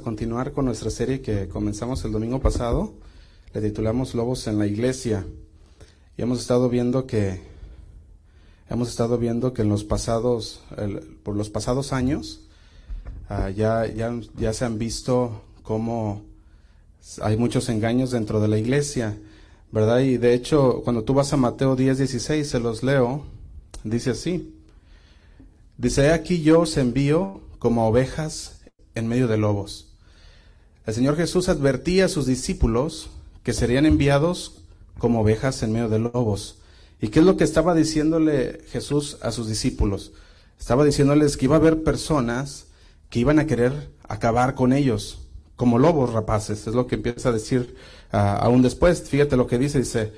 continuar con nuestra serie que comenzamos el domingo pasado. Le titulamos Lobos en la Iglesia. Y hemos estado viendo que hemos estado viendo que en los pasados por los pasados años ah, ya, ya, ya se han visto cómo hay muchos engaños dentro de la iglesia, ¿verdad? Y de hecho, cuando tú vas a Mateo 10, 16, se los leo, dice así. Dice, aquí yo os envío como ovejas en medio de lobos. El Señor Jesús advertía a sus discípulos que serían enviados como ovejas en medio de lobos. ¿Y qué es lo que estaba diciéndole Jesús a sus discípulos? Estaba diciéndoles que iba a haber personas que iban a querer acabar con ellos, como lobos rapaces, es lo que empieza a decir ah, aún después. Fíjate lo que dice, dice,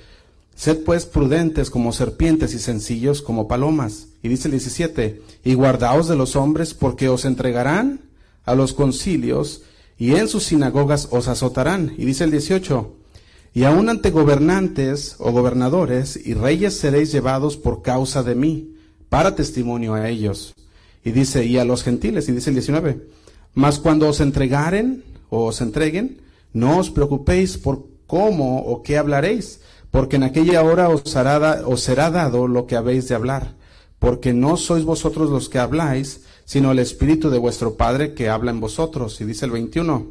sed pues prudentes como serpientes y sencillos como palomas. Y dice el 17, y guardaos de los hombres porque os entregarán a los concilios y en sus sinagogas os azotarán. Y dice el 18, y aun ante gobernantes o gobernadores y reyes seréis llevados por causa de mí, para testimonio a ellos. Y dice, y a los gentiles, y dice el 19, mas cuando os entregaren o os entreguen, no os preocupéis por cómo o qué hablaréis, porque en aquella hora os, hará, os será dado lo que habéis de hablar, porque no sois vosotros los que habláis, sino el Espíritu de vuestro Padre que habla en vosotros. Y dice el 21,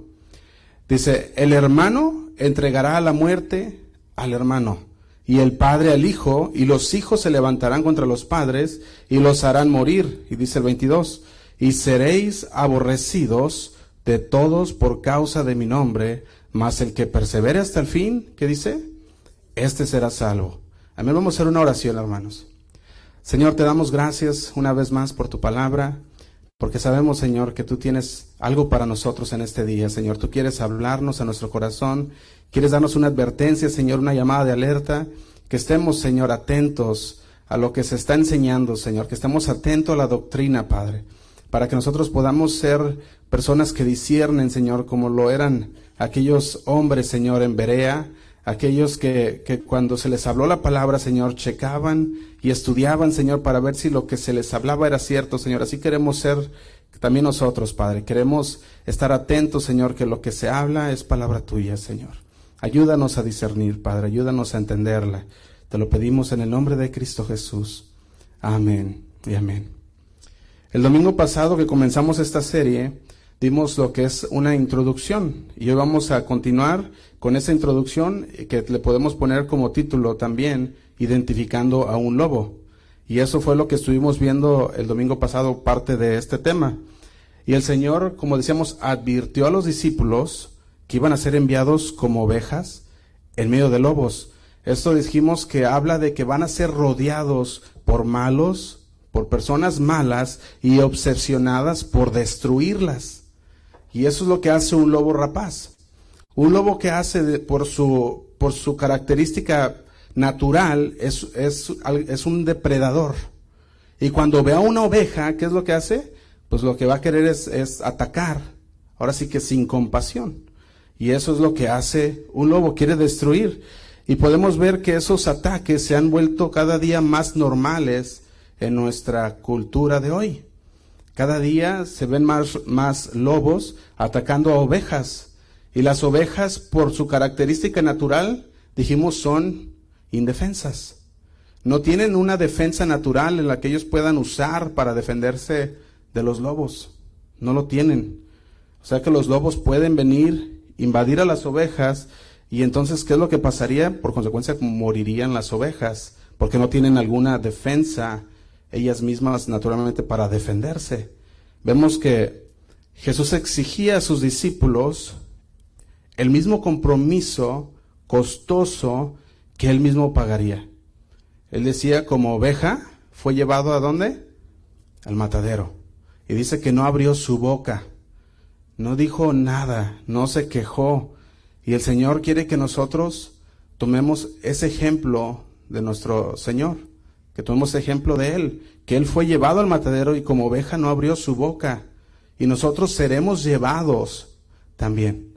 dice, el hermano entregará a la muerte al hermano, y el padre al hijo, y los hijos se levantarán contra los padres, y los harán morir. Y dice el 22, y seréis aborrecidos de todos por causa de mi nombre, mas el que persevere hasta el fin, ¿qué dice? Este será salvo. Amén. Vamos a hacer una oración, hermanos. Señor, te damos gracias una vez más por tu palabra. Porque sabemos, Señor, que tú tienes algo para nosotros en este día, Señor. Tú quieres hablarnos a nuestro corazón, quieres darnos una advertencia, Señor, una llamada de alerta, que estemos, Señor, atentos a lo que se está enseñando, Señor, que estemos atentos a la doctrina, Padre, para que nosotros podamos ser personas que disciernen, Señor, como lo eran aquellos hombres, Señor, en Berea, aquellos que, que, cuando se les habló la palabra, Señor, checaban y estudiaban, Señor, para ver si lo que se les hablaba era cierto, Señor. Así queremos ser también nosotros, Padre. Queremos estar atentos, Señor, que lo que se habla es palabra tuya, Señor. Ayúdanos a discernir, Padre, ayúdanos a entenderla. Te lo pedimos en el nombre de Cristo Jesús. Amén y amén. El domingo pasado que comenzamos esta serie, dimos lo que es una introducción y hoy vamos a continuar con esa introducción que le podemos poner como título también, identificando a un lobo. Y eso fue lo que estuvimos viendo el domingo pasado, parte de este tema. Y el Señor, como decíamos, advirtió a los discípulos que iban a ser enviados como ovejas en medio de lobos. Esto dijimos que habla de que van a ser rodeados por malos, por personas malas y obsesionadas por destruirlas. Y eso es lo que hace un lobo rapaz. Un lobo que hace por, su, por su característica natural es, es, es un depredador. Y cuando ve a una oveja, ¿qué es lo que hace? Pues lo que va a querer es, es atacar. Ahora sí que sin compasión. Y eso es lo que hace un lobo, quiere destruir. Y podemos ver que esos ataques se han vuelto cada día más normales en nuestra cultura de hoy. Cada día se ven más, más lobos atacando a ovejas. Y las ovejas, por su característica natural, dijimos, son indefensas. No tienen una defensa natural en la que ellos puedan usar para defenderse de los lobos. No lo tienen. O sea que los lobos pueden venir, invadir a las ovejas, y entonces, ¿qué es lo que pasaría? Por consecuencia, morirían las ovejas, porque no tienen alguna defensa ellas mismas naturalmente para defenderse. Vemos que Jesús exigía a sus discípulos el mismo compromiso costoso que él mismo pagaría. Él decía, como oveja, fue llevado a dónde? Al matadero. Y dice que no abrió su boca, no dijo nada, no se quejó. Y el Señor quiere que nosotros tomemos ese ejemplo de nuestro Señor que tomemos ejemplo de él, que él fue llevado al matadero y como oveja no abrió su boca, y nosotros seremos llevados también.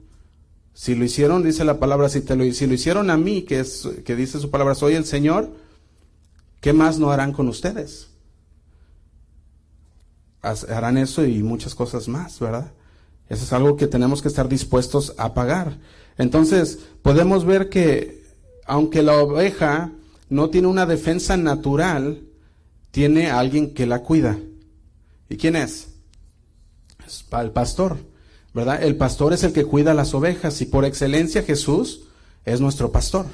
Si lo hicieron, dice la palabra, si, te lo, si lo hicieron a mí, que, es, que dice su palabra, soy el Señor, ¿qué más no harán con ustedes? Harán eso y muchas cosas más, ¿verdad? Eso es algo que tenemos que estar dispuestos a pagar. Entonces, podemos ver que aunque la oveja no tiene una defensa natural, tiene alguien que la cuida. ¿Y quién es? Es el pastor, ¿verdad? El pastor es el que cuida las ovejas y por excelencia Jesús es nuestro pastor.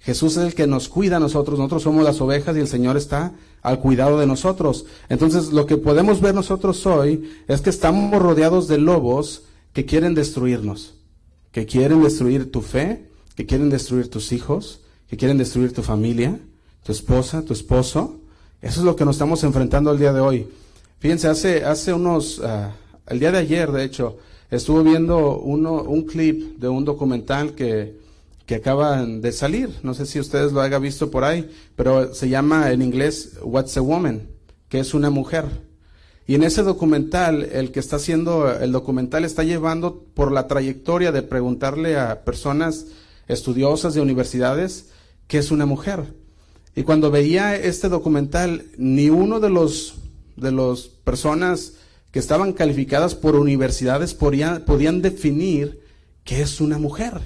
Jesús es el que nos cuida a nosotros, nosotros somos las ovejas y el Señor está al cuidado de nosotros. Entonces, lo que podemos ver nosotros hoy es que estamos rodeados de lobos que quieren destruirnos, que quieren destruir tu fe, que quieren destruir tus hijos, que quieren destruir tu familia, tu esposa, tu esposo. Eso es lo que nos estamos enfrentando el día de hoy. Fíjense, hace, hace unos, uh, el día de ayer, de hecho, estuve viendo uno, un clip de un documental que, que acaban de salir. No sé si ustedes lo hayan visto por ahí, pero se llama en inglés What's a Woman, que es una mujer. Y en ese documental, el que está haciendo el documental está llevando por la trayectoria de preguntarle a personas estudiosas de universidades qué es una mujer. Y cuando veía este documental, ni uno de los de las personas que estaban calificadas por universidades podían definir qué es una mujer.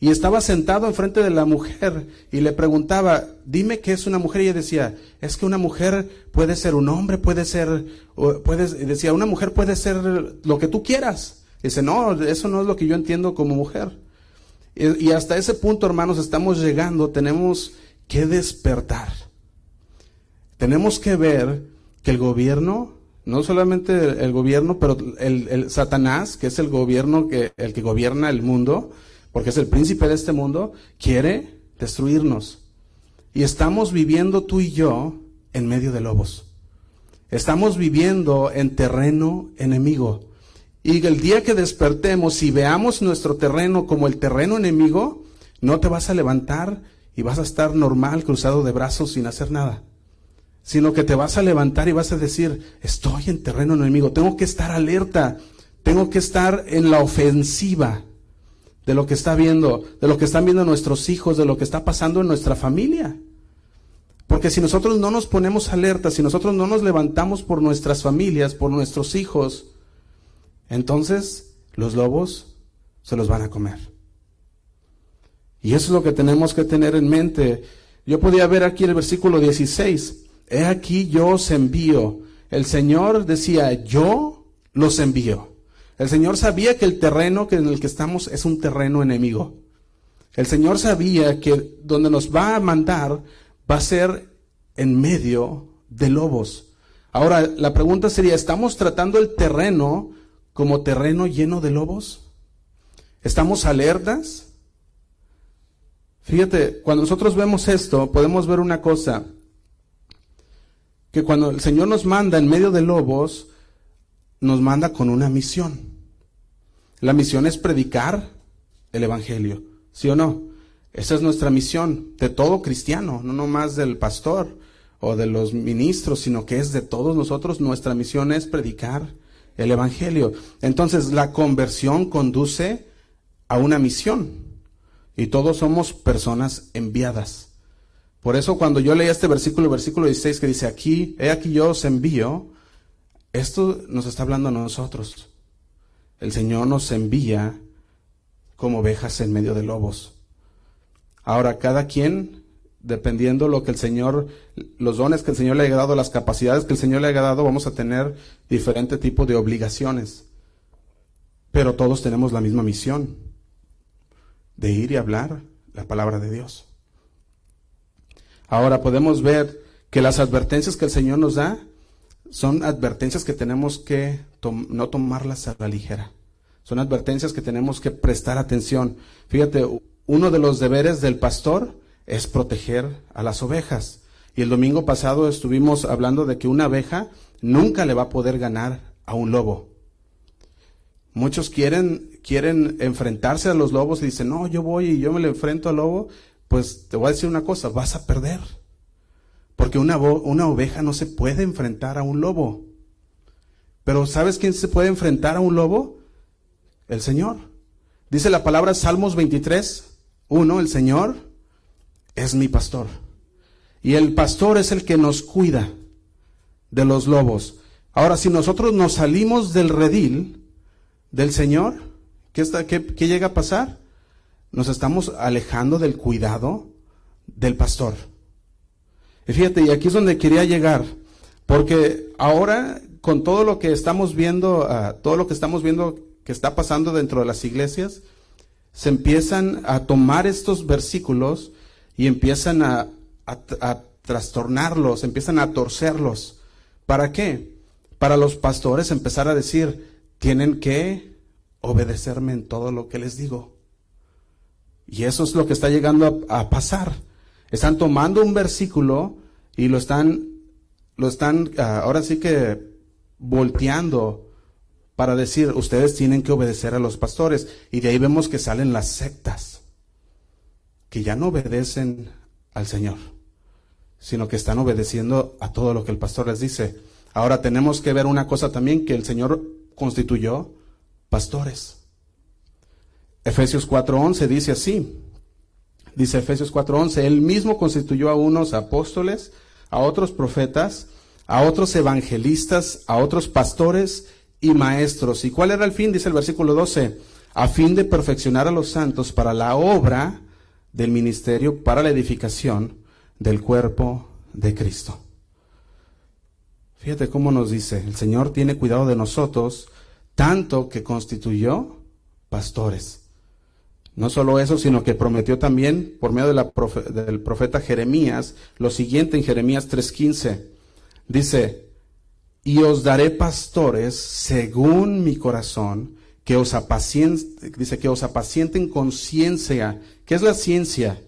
Y estaba sentado enfrente de la mujer y le preguntaba, dime qué es una mujer. Y ella decía, es que una mujer puede ser un hombre, puede ser, puede, decía, una mujer puede ser lo que tú quieras. dice, no, eso no es lo que yo entiendo como mujer. Y, hasta ese punto, hermanos, estamos llegando, tenemos que despertar. Tenemos que ver que el gobierno, no solamente el, gobierno, pero el, el, Satanás, que es el gobierno que, el que gobierna el mundo, porque es el príncipe de este mundo, quiere destruirnos. Y estamos viviendo tú y yo en medio de lobos. Estamos viviendo en terreno enemigo. Y el día que despertemos y veamos nuestro terreno como el terreno enemigo, no te vas a levantar y vas a estar normal, cruzado de brazos sin hacer nada. Sino que te vas a levantar y vas a decir, estoy en terreno enemigo, tengo que estar alerta, tengo que estar en la ofensiva de lo que está viendo, de lo que están viendo nuestros hijos, de lo que está pasando en nuestra familia. Porque si nosotros no nos ponemos alerta, si nosotros no nos levantamos por nuestras familias, por nuestros hijos, entonces los lobos se los van a comer. Y eso es lo que tenemos que tener en mente. Yo podía ver aquí el versículo 16. He aquí yo os envío. El Señor decía, yo los envío. El Señor sabía que el terreno en el que estamos es un terreno enemigo. El Señor sabía que donde nos va a mandar va a ser en medio de lobos. Ahora, la pregunta sería, ¿estamos tratando el terreno como terreno lleno de lobos? ¿Estamos alertas? Fíjate, cuando nosotros vemos esto, podemos ver una cosa, que cuando el Señor nos manda en medio de lobos, nos manda con una misión. La misión es predicar el Evangelio, ¿sí o no? Esa es nuestra misión de todo cristiano, no nomás del pastor o de los ministros, sino que es de todos nosotros. Nuestra misión es predicar el Evangelio. Entonces, la conversión conduce a una misión y todos somos personas enviadas. Por eso cuando yo leí este versículo, versículo 16 que dice aquí, he aquí yo os envío, esto nos está hablando a nosotros. El Señor nos envía como ovejas en medio de lobos. Ahora, cada quien, dependiendo lo que el Señor, los dones que el Señor le haya dado, las capacidades que el Señor le haya dado, vamos a tener diferente tipo de obligaciones. Pero todos tenemos la misma misión, de ir y hablar la palabra de Dios. Ahora podemos ver que las advertencias que el Señor nos da son advertencias que tenemos que no tomarlas a la ligera. Son advertencias que tenemos que prestar atención. Fíjate, uno de los deberes del pastor es proteger a las ovejas. Y el domingo pasado estuvimos hablando de que una abeja nunca le va a poder ganar a un lobo. Muchos quieren, quieren enfrentarse a los lobos y dicen, no, yo voy y yo me le enfrento al lobo. Pues te voy a decir una cosa, vas a perder. Porque una, una oveja no se puede enfrentar a un lobo. Pero ¿sabes quién se puede enfrentar a un lobo? El Señor. Dice la palabra Salmos 23, 1, el Señor es mi pastor. Y el pastor es el que nos cuida de los lobos. Ahora, si nosotros nos salimos del redil, del Señor, ¿qué, está, qué, qué llega a pasar? Nos estamos alejando del cuidado del pastor. Y fíjate, y aquí es donde quería llegar, porque ahora con todo lo que estamos viendo, uh, todo lo que estamos viendo que está pasando dentro de las iglesias, se empiezan a tomar estos versículos y empiezan a, a, trastornarlos, empiezan a torcerlos. ¿Para qué? Para los pastores empezar a decir, tienen que obedecerme en todo lo que les digo. Y eso es lo que está llegando a, pasar. Están tomando un versículo y lo están, lo están, uh, ahora sí que volteando para decir, ustedes tienen que obedecer a los pastores. Y de ahí vemos que salen las sectas, que ya no obedecen al Señor, sino que están obedeciendo a todo lo que el pastor les dice. Ahora tenemos que ver una cosa también, que el Señor constituyó pastores. Efesios 4:11 dice así, dice Efesios 4:11, Él mismo constituyó a unos apóstoles, a otros profetas, a otros evangelistas, a otros pastores y maestros. ¿Y cuál era el fin? Dice el versículo 12, a fin de perfeccionar a los santos para la obra del ministerio, para la edificación del cuerpo de Cristo. Fíjate cómo nos dice, el Señor tiene cuidado de nosotros, tanto que constituyó pastores. No solo eso, sino que prometió también, por medio del profeta Jeremías, lo siguiente en Jeremías 3.15. Dice, y os daré pastores según mi corazón, que os apacienten, dice que os apacienten con ciencia. ¿Qué es la ciencia?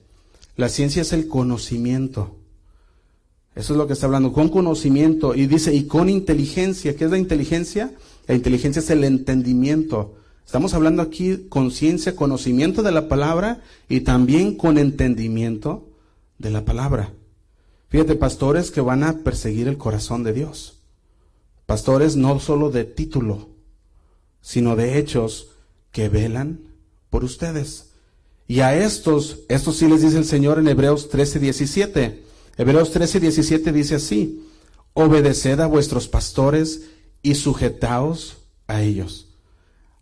La ciencia es el conocimiento. Eso es lo que está hablando, con conocimiento. Y dice, y con inteligencia. ¿Qué es la inteligencia? La inteligencia es el entendimiento. Estamos hablando aquí con ciencia, conocimiento de la palabra y también con entendimiento de la palabra. Fíjate, pastores que van a perseguir el corazón de Dios. Pastores no solo de título, sino de hechos que velan por ustedes. Y a estos, estos sí les dice el Señor en Hebreos 13, 17. Hebreos 13, 17 dice así, obedeced a vuestros pastores y sujetaos a ellos.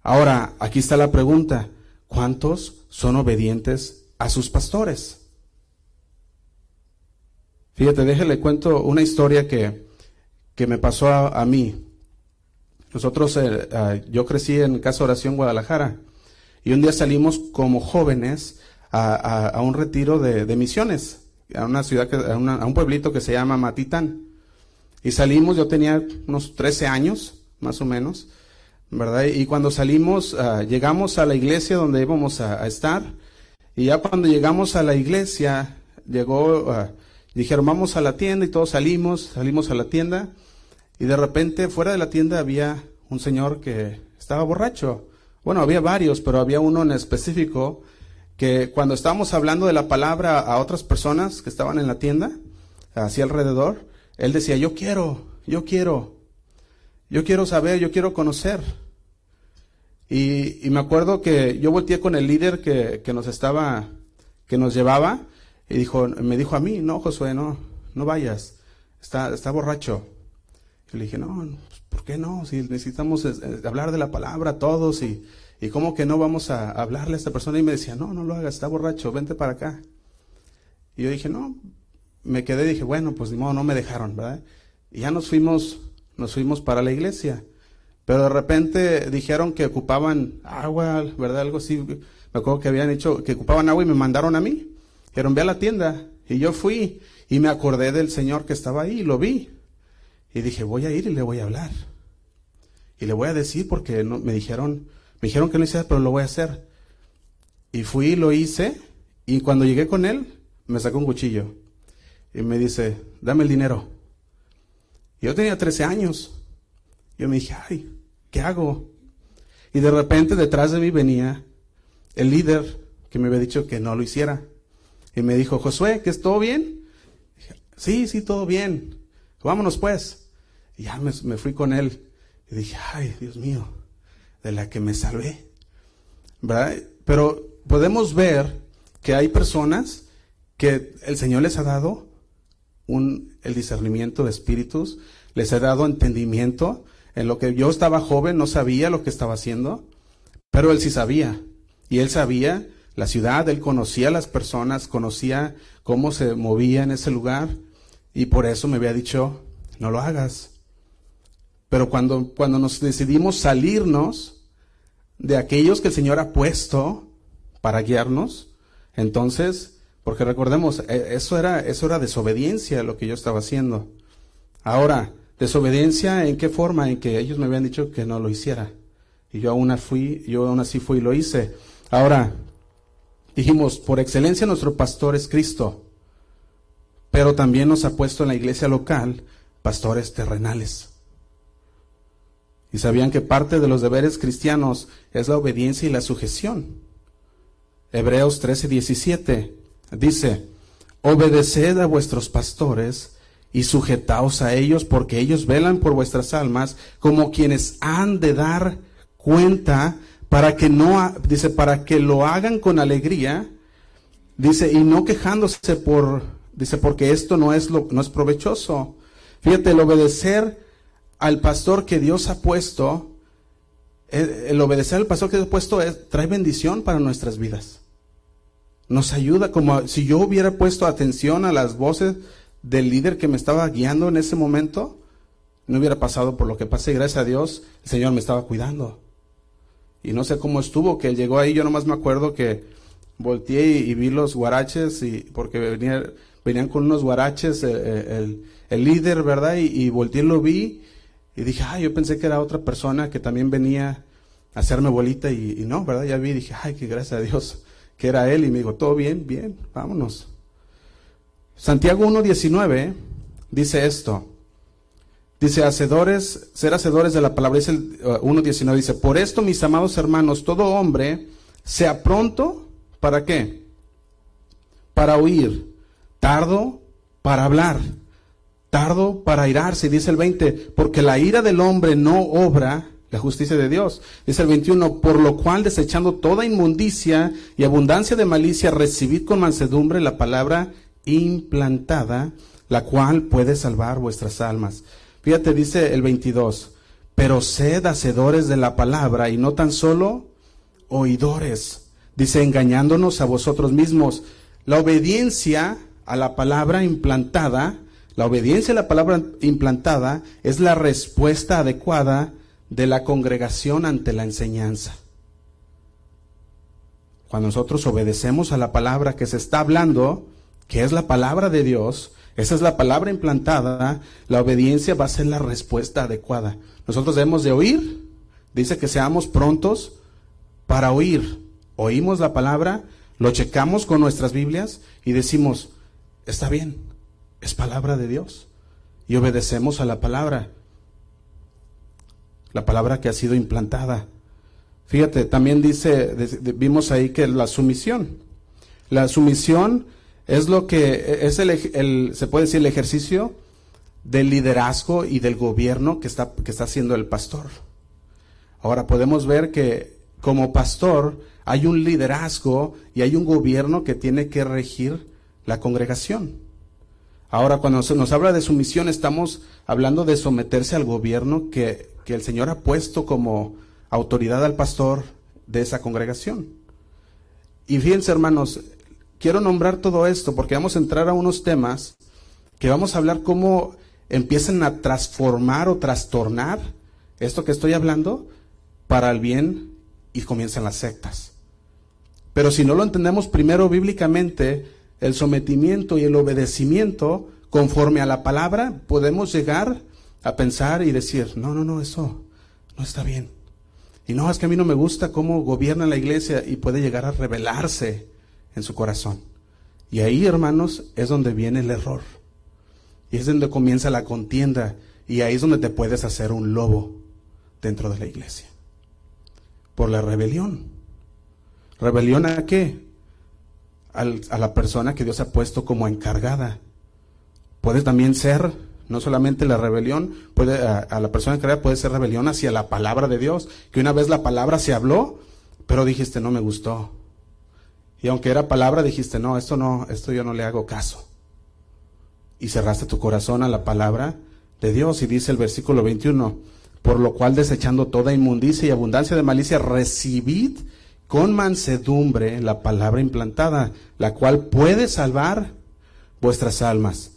Ahora, aquí está la pregunta, ¿cuántos son obedientes a sus pastores? Fíjate, déjale cuento una historia que, que me pasó a mí. Nosotros, eh, uh, yo crecí en Casa Oración Guadalajara y un día salimos como jóvenes a, un retiro de, misiones, a una ciudad, que, a, una, un pueblito que se llama Matitán. Y salimos, yo tenía unos 13 años, más o menos, ¿verdad? Y cuando salimos, uh, llegamos a la iglesia donde íbamos a, estar. Y ya cuando llegamos a la iglesia, llegó, uh, dijeron, vamos a la tienda y todos salimos, salimos a la tienda. Y de repente fuera de la tienda había un señor que estaba borracho. Bueno, había varios, pero había uno en específico que cuando estábamos hablando de la palabra a otras personas que estaban en la tienda, hacia alrededor, él decía, yo quiero, yo quiero, yo quiero saber, yo quiero conocer. Y, me acuerdo que yo volteé con el líder que, que, nos estaba, que nos llevaba, y dijo, me dijo a mí, no, Josué, no, no vayas, está, está borracho. Y le dije, no, pues, ¿por qué no? Si necesitamos hablar de la palabra todos y, y cómo que no vamos a hablarle a esta persona. Y me decía, no, no lo hagas, está borracho, vente para acá. Y yo dije, no, me quedé dije, bueno, pues ni modo, no me dejaron, ¿verdad? Y ya nos fuimos, nos fuimos para la iglesia. Pero de repente dijeron que ocupaban agua, ¿verdad? Algo así. Me acuerdo que habían dicho que ocupaban agua y me mandaron a mí. Dijeron, ve a la tienda. Y yo fui y me acordé del Señor que estaba ahí y lo vi. Y dije, voy a ir y le voy a hablar. Y le voy a decir porque no, me dijeron, me dijeron que no hiciera, pero lo voy a hacer. Y fui lo hice. Y cuando llegué con él, me sacó un cuchillo. Y me dice, dame el dinero. Yo tenía 13 años. Yo me dije, ay, ¿qué hago? Y de repente detrás de mí venía el líder que me había dicho que no lo hiciera. Y me dijo, Josué, ¿que es todo bien? Sí, sí, todo bien vámonos pues. Y ya me, me, fui con él. Y dije, ay, Dios mío, de la que me salvé. ¿Verdad? Pero podemos ver que hay personas que el Señor les ha dado un, el discernimiento de espíritus, les ha dado entendimiento. en lo que yo estaba joven, no sabía lo que estaba haciendo, pero él sí sabía. Y él sabía la ciudad, él conocía a las personas, conocía cómo se movía en ese lugar, y por eso me había dicho, no lo hagas. Pero cuando, cuando nos decidimos salirnos de aquellos que el Señor ha puesto para guiarnos, entonces, porque recordemos, e, eso era, eso era desobediencia lo que yo estaba haciendo. Ahora, desobediencia en qué forma? En que ellos me habían dicho que no lo hiciera. Y yo aún yo aún así fui y lo hice. Ahora, dijimos, por excelencia nuestro pastor es Cristo, pero también nos ha puesto en la iglesia local pastores terrenales. Y sabían que parte de los deberes cristianos es la obediencia y la sujeción. Hebreos 13, 17 dice, obedeced a vuestros pastores y sujetaos a ellos porque ellos velan por vuestras almas como quienes han de dar cuenta para que no, dice, para que lo hagan con alegría, dice, y no quejándose por, dice, porque esto no es lo, no es provechoso. Fíjate, el obedecer al pastor que Dios ha puesto, el, obedecer al pastor que Dios ha puesto trae bendición para nuestras vidas. Nos ayuda, como si yo hubiera puesto atención a las voces del líder que me estaba guiando en ese momento, no hubiera pasado por lo que pasé. Gracias a Dios, el Señor me estaba cuidando. Y no sé cómo estuvo, que llegó ahí, yo nomás me acuerdo que volteé y, vi los guaraches, y, porque venían con unos guaraches eh, eh, el, líder, ¿verdad? Y, y volteé y lo vi, y dije, ay, yo pensé que era otra persona que también venía a hacerme bolita y, no, ¿verdad? Ya vi, dije, ay, que gracias a Dios que era él. Y me dijo, todo bien, bien, vámonos. Santiago 1.19 dice esto. Dice, hacedores, ser hacedores de la palabra. Dice el 1.19, uh, dice, por esto, mis amados hermanos, todo hombre sea pronto, ¿para qué? Para oír, tardo para hablar tardo para irarse, dice el 20, porque la ira del hombre no obra la justicia de Dios. Dice el 21, por lo cual desechando toda inmundicia y abundancia de malicia, recibid con mansedumbre la palabra implantada, la cual puede salvar vuestras almas. Fíjate, dice el 22, pero sed hacedores de la palabra y no tan solo oidores. Dice, engañándonos a vosotros mismos. La obediencia a la palabra implantada la obediencia a la palabra implantada es la respuesta adecuada de la congregación ante la enseñanza. Cuando nosotros obedecemos a la palabra que se está hablando, que es la palabra de Dios, esa es la palabra implantada, la obediencia va a ser la respuesta adecuada. Nosotros debemos de oír, dice que seamos prontos para oír. Oímos la palabra, lo checamos con nuestras Biblias y decimos, está bien, es palabra de Dios. Y obedecemos a la palabra. La palabra que ha sido implantada. Fíjate, también dice, vimos ahí que la sumisión. La sumisión es lo que es el, se puede decir el ejercicio del liderazgo y del gobierno que está, que está haciendo el pastor. Ahora podemos ver que como pastor hay un liderazgo y hay un gobierno que tiene que regir la congregación. Ahora, cuando se nos habla de sumisión, estamos hablando de someterse al gobierno que, que el Señor ha puesto como autoridad al pastor de esa congregación. Y fíjense, hermanos, quiero nombrar todo esto porque vamos a entrar a unos temas que vamos a hablar cómo empiezan a transformar o trastornar esto que estoy hablando para el bien y comienzan las sectas. Pero si no lo entendemos primero bíblicamente, el sometimiento y el obedecimiento conforme a la palabra, podemos llegar a pensar y decir, no, no, no, eso no está bien. Y no, es que a mí no me gusta cómo gobierna la iglesia y puede llegar a rebelarse en su corazón. Y ahí, hermanos, es donde viene el error. Y es donde comienza la contienda. Y ahí es donde te puedes hacer un lobo dentro de la iglesia. Por la rebelión. ¿Rebelión a qué? A la persona que Dios ha puesto como encargada. Puede también ser, no solamente la rebelión, puede, a, la persona encargada puede ser rebelión hacia la palabra de Dios, que una vez la palabra se habló, pero dijiste, no me gustó. Y aunque era palabra, dijiste, no, esto no, esto yo no le hago caso. Y cerraste tu corazón a la palabra de Dios. Y dice el versículo 21, Por lo cual, desechando toda inmundicia y abundancia de malicia, recibid con mansedumbre la palabra implantada, la cual puede salvar vuestras almas.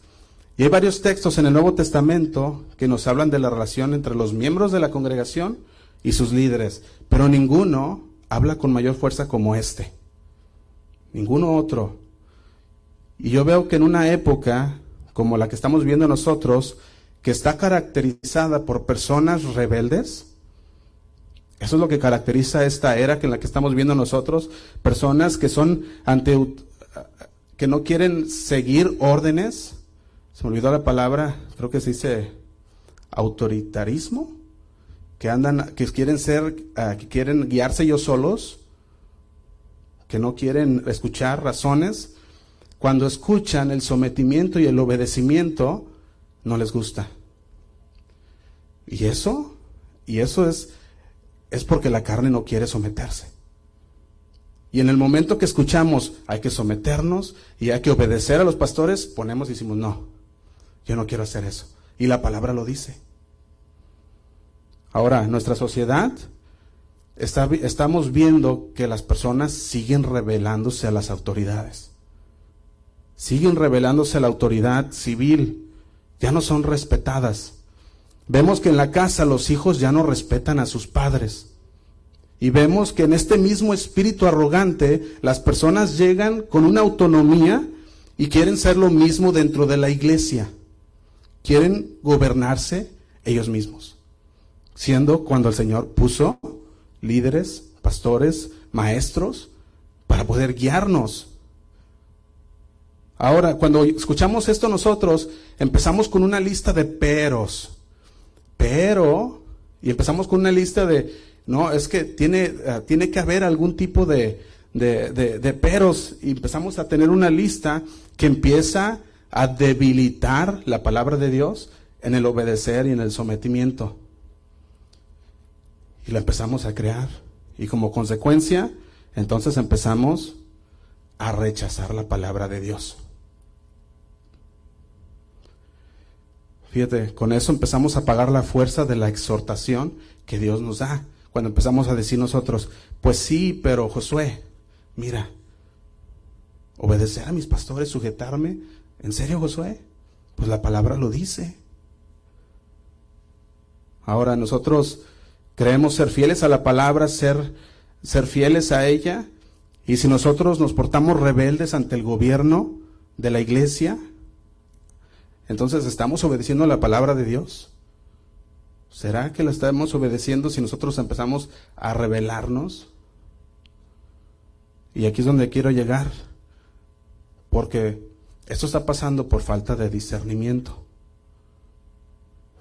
Y hay varios textos en el Nuevo Testamento que nos hablan de la relación entre los miembros de la congregación y sus líderes, pero ninguno habla con mayor fuerza como este. Ninguno otro. Y yo veo que en una época como la que estamos viendo nosotros, que está caracterizada por personas rebeldes, eso es lo que caracteriza esta era que en la que estamos viendo nosotros, personas que son ante que no quieren seguir órdenes. Se me olvidó la palabra, creo que se dice autoritarismo, que andan que quieren ser ah, que quieren guiarse ellos solos, que no quieren escuchar razones, cuando escuchan el sometimiento y el obedecimiento, no les gusta. Y eso, y eso es, es porque la carne no quiere someterse. Y en el momento que escuchamos hay que someternos y hay que obedecer a los pastores, ponemos y decimos, no, yo no quiero hacer eso. Y la palabra lo dice. Ahora, nuestra sociedad, estamos viendo que las personas siguen rebelándose a las autoridades siguen revelándose la autoridad civil, ya no son respetadas. Vemos que en la casa los hijos ya no respetan a sus padres. Y vemos que en este mismo espíritu arrogante las personas llegan con una autonomía y quieren ser lo mismo dentro de la iglesia. Quieren gobernarse ellos mismos. Siendo cuando el Señor puso líderes, pastores, maestros, para poder guiarnos Ahora, cuando escuchamos esto nosotros, empezamos con una lista de peros. Pero, y empezamos con una lista de, no, es que tiene, eh, tiene que haber algún tipo de, de, de peros. Y empezamos a tener una lista que empieza a debilitar la palabra de Dios en el obedecer y en el sometimiento. Y la empezamos a crear. Y como consecuencia, entonces empezamos a rechazar la palabra de Dios. Fíjate, con eso empezamos a pagar la fuerza de la exhortación que Dios nos da. Cuando empezamos a decir nosotros, pues sí, pero Josué, mira, obedecer a mis pastores, sujetarme, ¿en serio Josué? Pues la palabra lo dice. Ahora nosotros creemos ser fieles a la palabra, ser, ser fieles a ella, y si nosotros nos portamos rebeldes ante el gobierno de la iglesia, entonces, ¿estamos obedeciendo la palabra de Dios? ¿Será que la estamos obedeciendo si nosotros empezamos a rebelarnos? Y aquí es donde quiero llegar, porque esto está pasando por falta de discernimiento.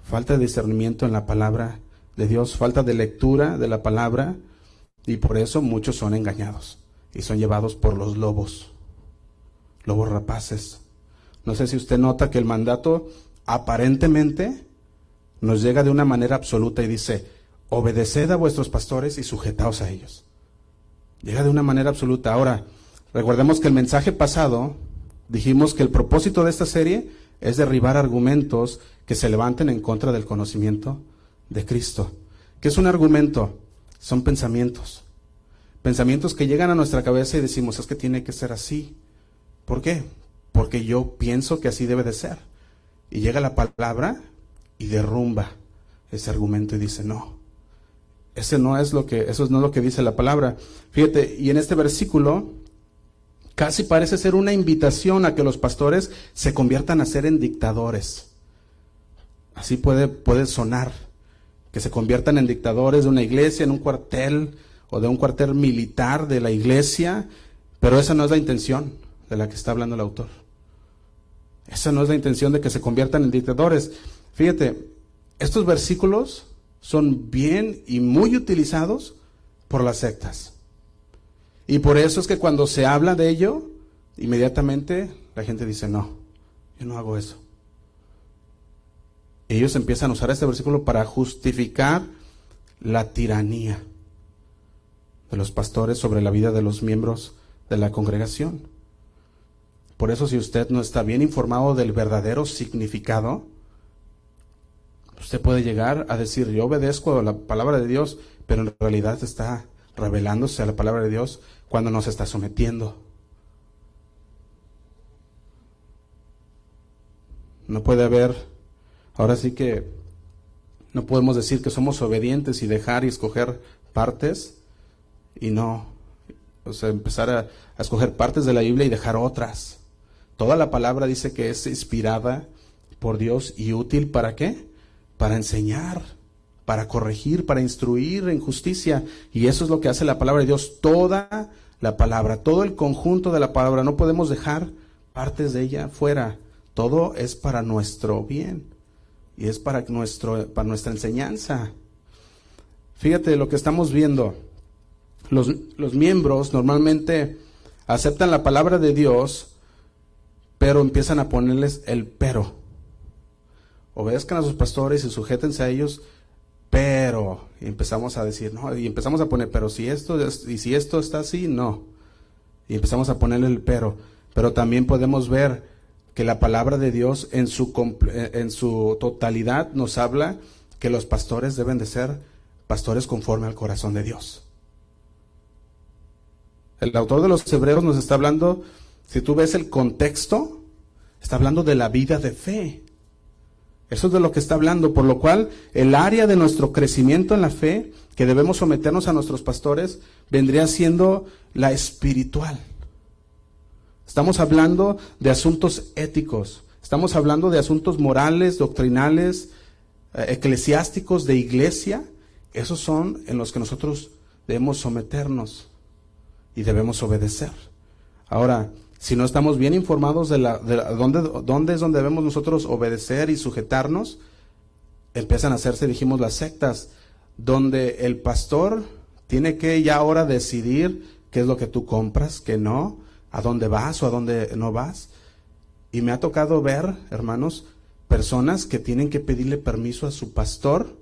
Falta de discernimiento en la palabra de Dios, falta de lectura de la palabra, y por eso muchos son engañados y son llevados por los lobos, lobos rapaces. No sé si usted nota que el mandato aparentemente nos llega de una manera absoluta y dice, obedeced a vuestros pastores y sujetaos a ellos. Llega de una manera absoluta. Ahora, recordemos que el mensaje pasado dijimos que el propósito de esta serie es derribar argumentos que se levanten en contra del conocimiento de Cristo. ¿Qué es un argumento? Son pensamientos. Pensamientos que llegan a nuestra cabeza y decimos, es que tiene que ser así. ¿Por qué? Porque yo pienso que así debe de ser. Y llega la palabra y derrumba ese argumento y dice, no, ese no es lo que, eso no es lo que dice la palabra. Fíjate, y en este versículo casi parece ser una invitación a que los pastores se conviertan a ser en dictadores. Así puede, puede sonar, que se conviertan en dictadores de una iglesia, en un cuartel o de un cuartel militar de la iglesia, pero esa no es la intención de la que está hablando el autor. Esa no es la intención de que se conviertan en dictadores. Fíjate, estos versículos son bien y muy utilizados por las sectas. Y por eso es que cuando se habla de ello, inmediatamente la gente dice, no, yo no hago eso. Ellos empiezan a usar este versículo para justificar la tiranía de los pastores sobre la vida de los miembros de la congregación. Por eso si usted no está bien informado del verdadero significado, Usted puede llegar a decir, yo obedezco a la palabra de Dios, pero en realidad está revelándose a la palabra de Dios cuando no se está sometiendo. No puede haber, ahora sí que no podemos decir que somos obedientes y dejar y escoger partes y no, o sea, empezar a, a escoger partes de la Biblia y dejar otras. Toda la palabra dice que es inspirada por Dios y útil para qué? Para enseñar, para corregir, para instruir en justicia. Y eso es lo que hace la palabra de Dios. Toda la palabra, todo el conjunto de la palabra. No podemos dejar partes de ella fuera. Todo es para nuestro bien y es para, nuestro, para nuestra enseñanza. Fíjate lo que estamos viendo. Los, los miembros normalmente aceptan la palabra de Dios, pero empiezan a ponerles el pero. Obedezcan a sus pastores y sujétense a ellos, pero y empezamos a decir, no, y empezamos a poner, pero si esto, y si esto está así, no. Y empezamos a ponerle el pero. Pero también podemos ver que la palabra de Dios en su, en su totalidad nos habla que los pastores deben de ser pastores conforme al corazón de Dios. El autor de los Hebreos nos está hablando, si tú ves el contexto, está hablando de la vida de fe. Eso es de lo que está hablando, por lo cual el área de nuestro crecimiento en la fe, que debemos someternos a nuestros pastores, vendría siendo la espiritual. Estamos hablando de asuntos éticos, estamos hablando de asuntos morales, doctrinales, eh, eclesiásticos, de iglesia. Esos son en los que nosotros debemos someternos y debemos obedecer. Ahora, si no estamos bien informados de, la, de dónde, es donde debemos nosotros obedecer y sujetarnos, empiezan a hacerse, dijimos, las sectas, donde el pastor tiene que ya ahora decidir qué es lo que tú compras, qué no, a dónde vas o a dónde no vas. Y me ha tocado ver, hermanos, personas que tienen que pedirle permiso a su pastor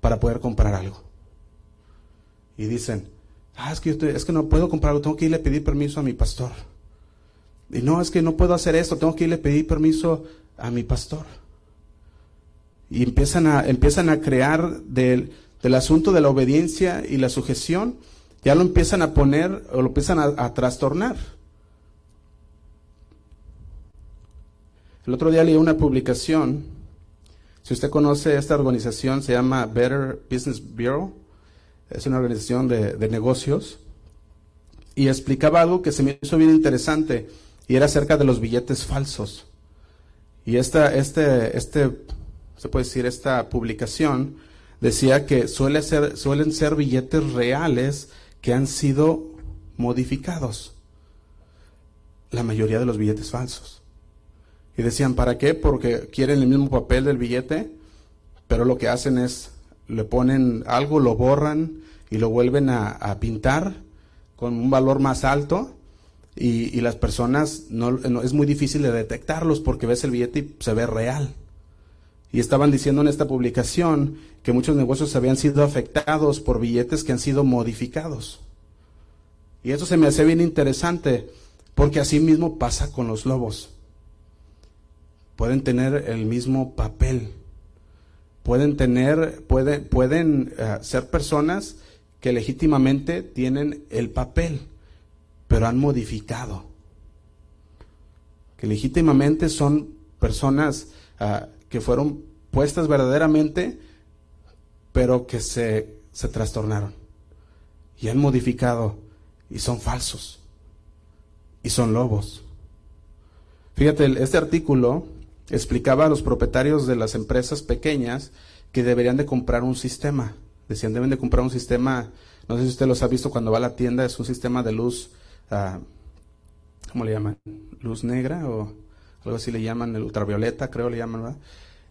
para poder comprar algo. Y dicen, ah, es que, yo es que no puedo comprarlo, tengo que irle a pedir permiso a mi pastor. Y no, es que no puedo hacer esto, tengo que irle a pedir permiso a mi pastor. Y empiezan a, empiezan a crear del, del asunto de la obediencia y la sujeción, ya lo empiezan a poner o lo empiezan a trastornar. El otro día leí una publicación. Si usted conoce esta organización, se llama Better Business Bureau. Es una organización de, negocios. Y explicaba algo que se me hizo bien interesante. Y era acerca de los billetes falsos. Y esta, este, este, se puede decir, esta publicación decía que suele ser, suelen ser billetes reales que han sido modificados. La mayoría de los billetes falsos. Y decían, ¿para qué? Porque quieren el mismo papel del billete, pero lo que hacen es, le ponen algo, lo borran y lo vuelven a, pintar con un valor más alto y, las personas no, es muy difícil de detectarlos porque ves el billete y se ve real. Y estaban diciendo en esta publicación que muchos negocios habían sido afectados por billetes que han sido modificados. Y eso se me hace bien interesante porque así mismo pasa con los lobos pueden tener el mismo papel, pueden tener, pueden, pueden eh, ser personas que legítimamente tienen el papel, pero han modificado, que legítimamente son personas ah, que fueron puestas verdaderamente, pero que se, se trastornaron y han modificado y son falsos y son lobos. Fíjate, este artículo explicaba a los propietarios de las empresas pequeñas que deberían de comprar un sistema. Decían, deben de comprar un sistema, no sé si usted los ha visto cuando va a la tienda, es un sistema de luz, ¿cómo le llaman? Luz negra o algo así le llaman, el ultravioleta creo le llaman, ¿verdad?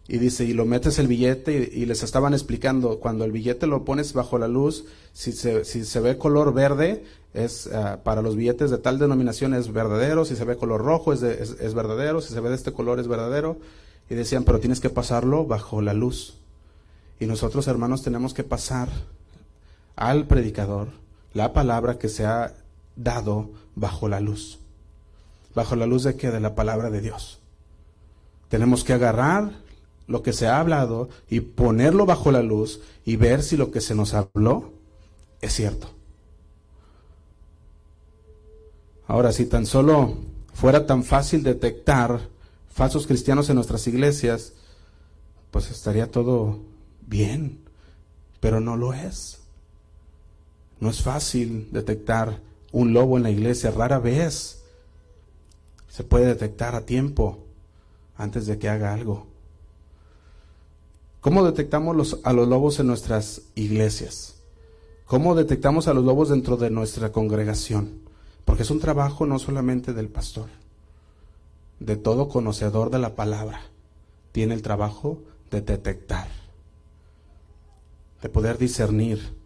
Y dice, y lo metes el billete y, les estaban explicando, cuando el billete lo pones bajo la luz, si se, si se ve color verde, es ah, para los billetes de tal denominación es verdadero, si se ve color rojo es, es, verdadero, si se ve de este color es verdadero. Y decían, pero tienes que pasarlo bajo la luz. Y nosotros, hermanos, tenemos que pasar al predicador la palabra que se ha dado bajo la luz. ¿Bajo la luz de qué? De la palabra de Dios. Tenemos que agarrar lo que se ha hablado y ponerlo bajo la luz y ver si lo que se nos habló es cierto. Ahora, si tan solo fuera tan fácil detectar falsos cristianos en nuestras iglesias, pues estaría todo bien, pero no lo es. No es fácil detectar un lobo en la iglesia, rara vez se puede detectar a tiempo antes de que haga algo. ¿Cómo detectamos a los lobos en nuestras iglesias? ¿Cómo detectamos a los lobos dentro de nuestra congregación? Porque es un trabajo no solamente del pastor, de todo conocedor de la palabra. Tiene el trabajo de detectar, de poder discernir.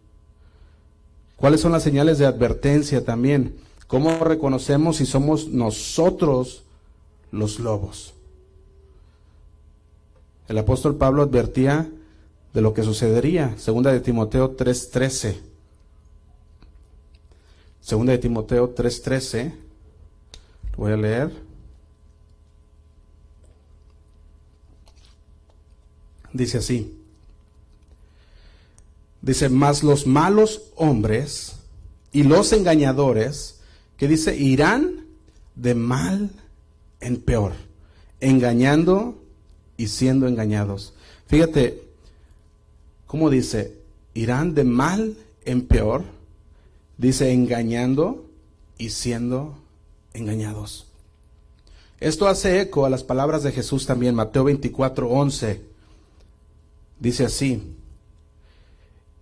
¿Cuáles son las señales de advertencia también? ¿Cómo reconocemos si somos nosotros los lobos? El apóstol Pablo advertía de lo que sucedería, segunda de Timoteo 3:13. Segunda de Timoteo 3:13. Lo voy a leer. Dice así. Dice, "Mas los malos hombres y los engañadores, que dice, irán de mal en peor, engañando y siendo engañados." Fíjate cómo dice, irán de mal en peor Dice engañando y siendo engañados. Esto hace eco a las palabras de Jesús también, Mateo 24, 11. Dice así,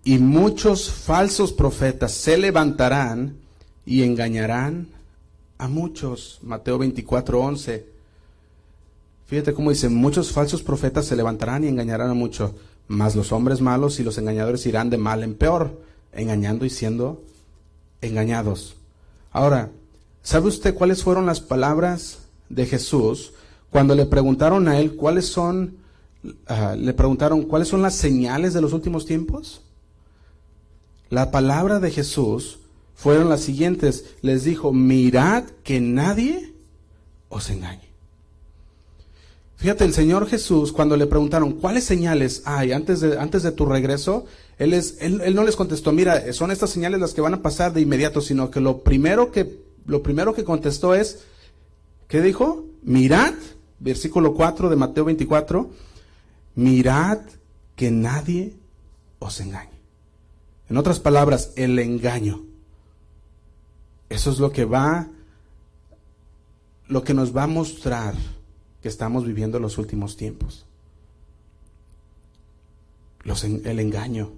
y muchos falsos profetas se levantarán y engañarán a muchos. Mateo 24, 11. Fíjate cómo dice, muchos falsos profetas se levantarán y engañarán a muchos, mas los hombres malos y los engañadores irán de mal en peor, engañando y siendo engañados. Ahora, ¿sabe usted cuáles fueron las palabras de Jesús cuando le preguntaron a él cuáles son, ah, le preguntaron cuáles son las señales de los últimos tiempos? La palabra de Jesús fueron las siguientes. Les dijo, mirad que nadie os engañe. Fíjate, el Señor Jesús, cuando le preguntaron, ¿cuáles señales hay antes de, antes de tu regreso? Él, es, él, no les contestó, mira, son estas señales las que van a pasar de inmediato, sino que lo primero que, lo primero que contestó es, ¿qué dijo? Mirad, versículo 4 de Mateo 24, mirad que nadie os engañe. En otras palabras, el engaño. Eso es lo que va, lo que nos va a mostrar que estamos viviendo los últimos tiempos. El engaño.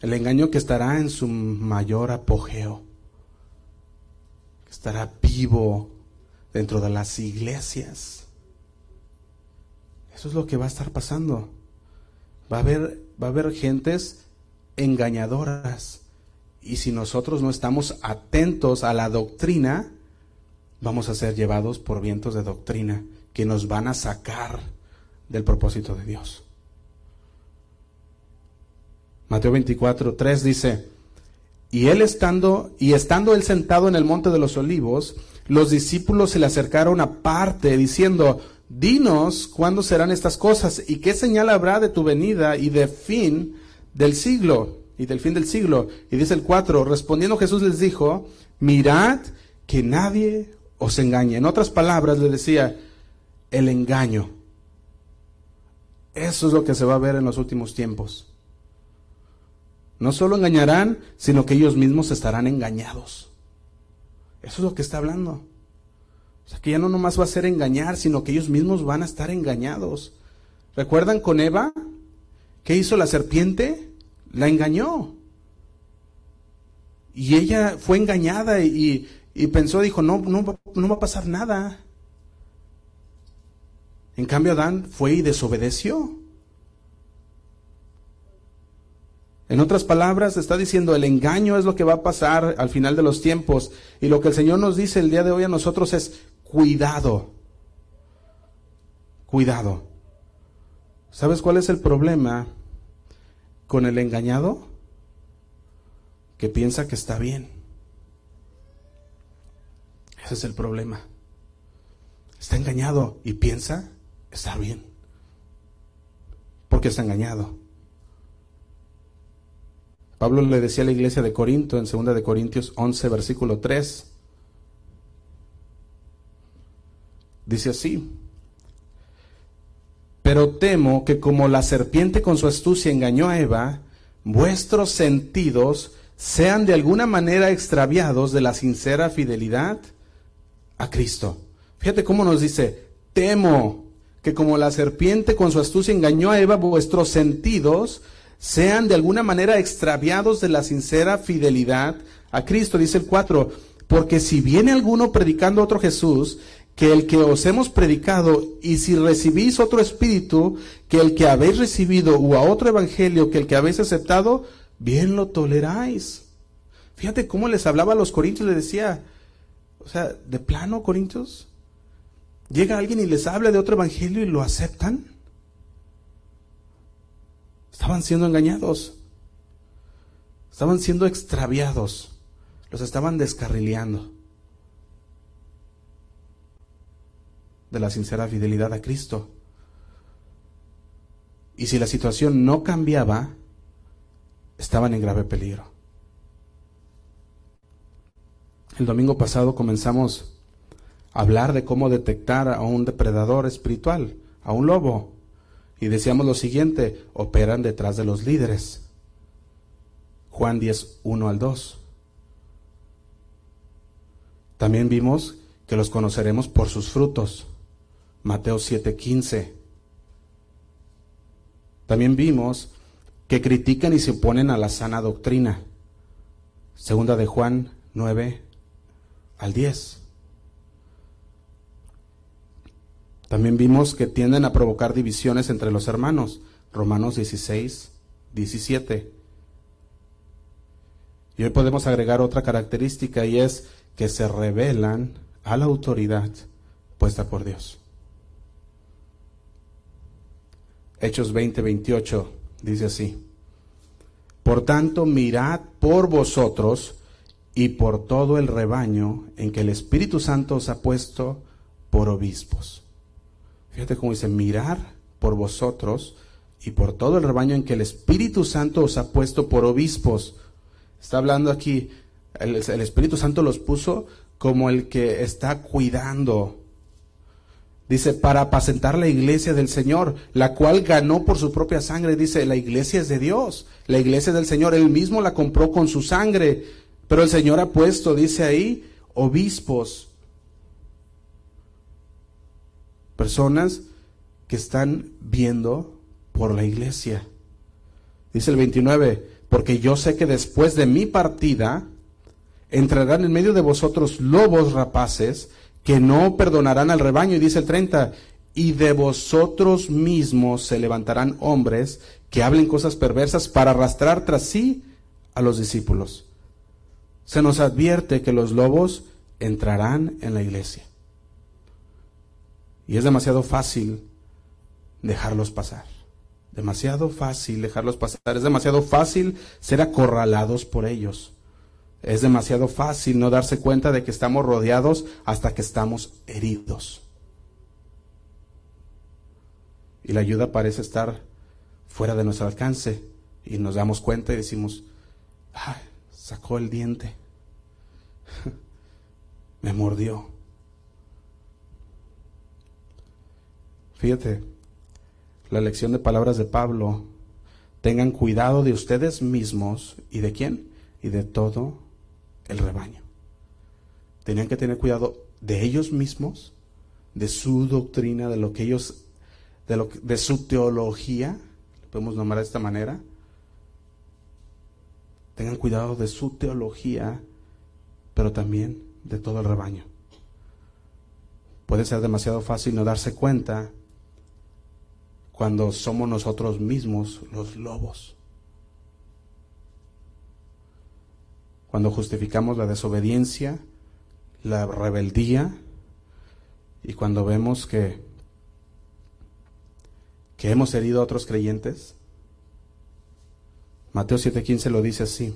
El engaño que estará en su mayor apogeo. Que estará vivo dentro de las iglesias. Eso es lo que va a estar pasando. Va a haber, va a haber gentes engañadoras. Y si nosotros no estamos atentos a la doctrina, vamos a ser llevados por vientos de doctrina que nos van a sacar del propósito de Dios. Mateo 24, 3 dice, y él estando, y estando él sentado en el monte de los olivos, los discípulos se le acercaron aparte diciendo, dinos cuándo serán estas cosas y qué señal habrá de tu venida y de fin del siglo y del fin del siglo. Y dice el 4, respondiendo Jesús les dijo, mirad que nadie os engañe. En otras palabras le decía, el engaño. Eso es lo que se va a ver en los últimos tiempos. No solo engañarán, sino que ellos mismos estarán engañados. Eso es lo que está hablando. O sea, que ya no nomás va a ser engañar, sino que ellos mismos van a estar engañados. ¿Recuerdan con Eva? ¿Qué hizo la serpiente? La engañó. Y ella fue engañada y, pensó, dijo, no, no, no va a pasar nada. En cambio, Adán fue y desobedeció. En otras palabras, está diciendo, el engaño es lo que va a pasar al final de los tiempos. Y lo que el Señor nos dice el día de hoy a nosotros es, cuidado, cuidado. ¿Sabes cuál es el problema con el engañado? Que piensa que está bien. Ese es el problema. Está engañado y piensa está bien. porque está engañado. Pablo le decía a la iglesia de Corinto en 2 de Corintios 11 versículo 3 Dice así, pero temo que como la serpiente con su astucia engañó a Eva, vuestros sentidos sean de alguna manera extraviados de la sincera fidelidad a Cristo. Fíjate cómo nos dice, temo que como la serpiente con su astucia engañó a Eva, vuestros sentidos sean de alguna manera extraviados de la sincera fidelidad a Cristo. Dice el 4, porque si viene alguno predicando otro Jesús que el que os hemos predicado, y si recibís otro espíritu, que el que habéis recibido, o a otro evangelio que el que habéis aceptado, bien lo toleráis. Fíjate cómo les hablaba a los corintios, les decía, o sea, de plano, corintios, llega alguien y les habla de otro evangelio y lo aceptan. Estaban siendo engañados, estaban siendo extraviados, los estaban descarrileando. De la sincera fidelidad a Cristo. Y si la situación no cambiaba, estaban en grave peligro. El domingo pasado comenzamos a hablar de cómo detectar a un depredador espiritual, a un lobo. Y decíamos lo siguiente, operan detrás de los líderes. Juan 10, 1 al 2. También vimos que los conoceremos por sus frutos. Mateo 7:15. También vimos que critican y se oponen a la sana doctrina. Segunda de Juan 9 al 10. También vimos que tienden a provocar divisiones entre los hermanos. Romanos 16, 17. Y hoy podemos agregar otra característica y es que se revelan a la autoridad puesta por Dios. Hechos 20, 28 dice así. Por tanto, mirad por vosotros y por todo el rebaño en que el Espíritu Santo os ha puesto por obispos. Fíjate cómo dice, mirar por vosotros y por todo el rebaño en que el Espíritu Santo os ha puesto por obispos. Está hablando aquí, el, el Espíritu Santo los puso como el que está cuidando, Dice, para apacentar la iglesia del Señor, la cual ganó por su propia sangre. Dice, la iglesia es de Dios, la iglesia del Señor. Él mismo la compró con su sangre. Pero el Señor ha puesto, dice ahí, obispos. Personas que están viendo por la iglesia. Dice el 29, porque yo sé que después de mi partida entrarán en medio de vosotros lobos rapaces que no perdonarán al rebaño. Y dice el 30, y de vosotros mismos se levantarán hombres que hablen cosas perversas para arrastrar tras sí a los discípulos. Se nos advierte que los lobos entrarán en la iglesia. Y es demasiado fácil dejarlos pasar. Demasiado fácil dejarlos pasar. Es demasiado fácil ser acorralados por ellos. Es demasiado fácil no darse cuenta de que estamos rodeados hasta que estamos heridos. Y la ayuda parece estar fuera de nuestro alcance y nos damos cuenta y decimos, Ay, sacó el diente, me mordió. Fíjate, la lección de palabras de Pablo, tengan cuidado de ustedes mismos y de quién y de todo el rebaño. Tenían que tener cuidado de ellos mismos, de su doctrina, de lo que ellos, de, lo, de su teología, podemos nombrar de esta manera. Tengan cuidado de su teología, pero también de todo el rebaño. Puede ser demasiado fácil no darse cuenta cuando somos nosotros mismos los lobos. Cuando justificamos la desobediencia, la rebeldía y cuando vemos que, que hemos herido a otros creyentes. Mateo 7:15 lo dice así.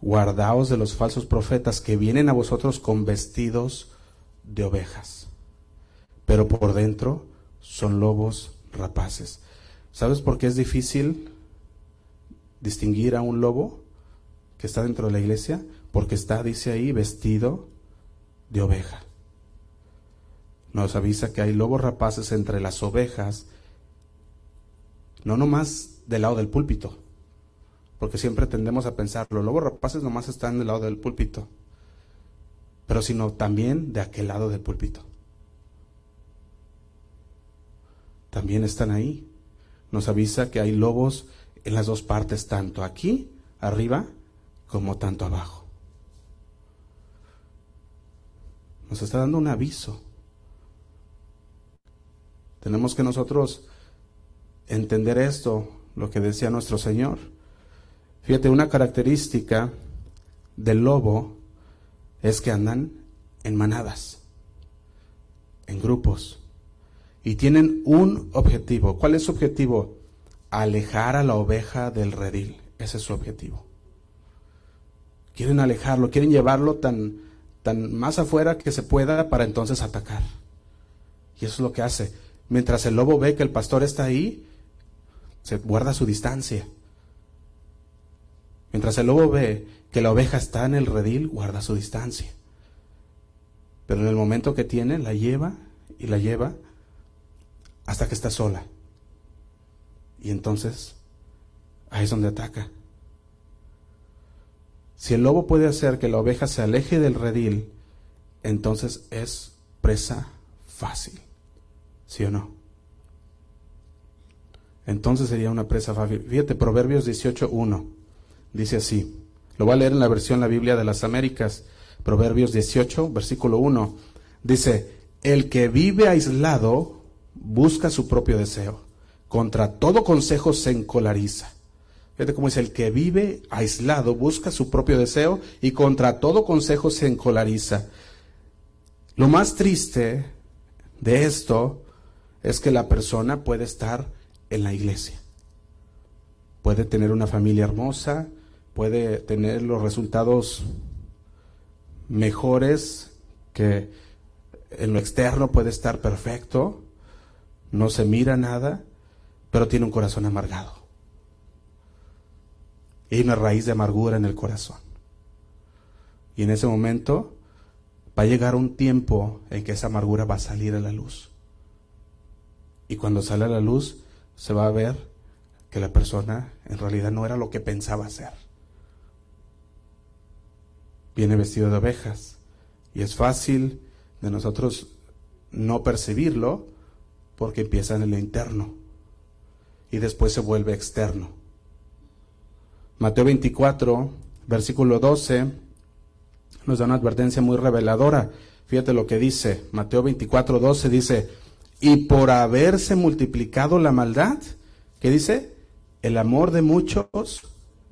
Guardaos de los falsos profetas que vienen a vosotros con vestidos de ovejas, pero por dentro son lobos rapaces. ¿Sabes por qué es difícil distinguir a un lobo que está dentro de la iglesia? Porque está, dice ahí, vestido de oveja. Nos avisa que hay lobos rapaces entre las ovejas, no nomás del lado del púlpito, porque siempre tendemos a pensar, los lobos rapaces nomás están del lado del púlpito, pero sino también de aquel lado del púlpito. También están ahí. Nos avisa que hay lobos en las dos partes, tanto aquí, arriba, como tanto abajo. Nos está dando un aviso. Tenemos que nosotros entender esto, lo que decía nuestro Señor. Fíjate, una característica del lobo es que andan en manadas, en grupos, y tienen un objetivo. ¿Cuál es su objetivo? Alejar a la oveja del redil. Ese es su objetivo. Quieren alejarlo, quieren llevarlo tan, tan más afuera que se pueda para entonces atacar. Y eso es lo que hace. Mientras el lobo ve que el pastor está ahí, se guarda su distancia. Mientras el lobo ve que la oveja está en el redil, guarda su distancia. Pero en el momento que tiene, la lleva y la lleva hasta que está sola. Y entonces, ahí es donde ataca. Si el lobo puede hacer que la oveja se aleje del redil, entonces es presa fácil. ¿Sí o no? Entonces sería una presa fácil. Fíjate, Proverbios 18.1. Dice así. Lo voy a leer en la versión La Biblia de las Américas. Proverbios 18, versículo 1. Dice, el que vive aislado busca su propio deseo. Contra todo consejo se encolariza. Fíjate cómo dice, el que vive aislado busca su propio deseo y contra todo consejo se encolariza. Lo más triste de esto es que la persona puede estar en la iglesia. Puede tener una familia hermosa, puede tener los resultados mejores que en lo externo puede estar perfecto, no se mira nada, pero tiene un corazón amargado. Y hay una raíz de amargura en el corazón. Y en ese momento va a llegar un tiempo en que esa amargura va a salir a la luz. Y cuando sale a la luz, se va a ver que la persona en realidad no era lo que pensaba ser. Viene vestido de ovejas y es fácil de nosotros no percibirlo porque empieza en lo interno y después se vuelve externo. Mateo 24, versículo 12, nos da una advertencia muy reveladora. Fíjate lo que dice. Mateo 24, 12 dice, y por haberse multiplicado la maldad, ¿qué dice? El amor de muchos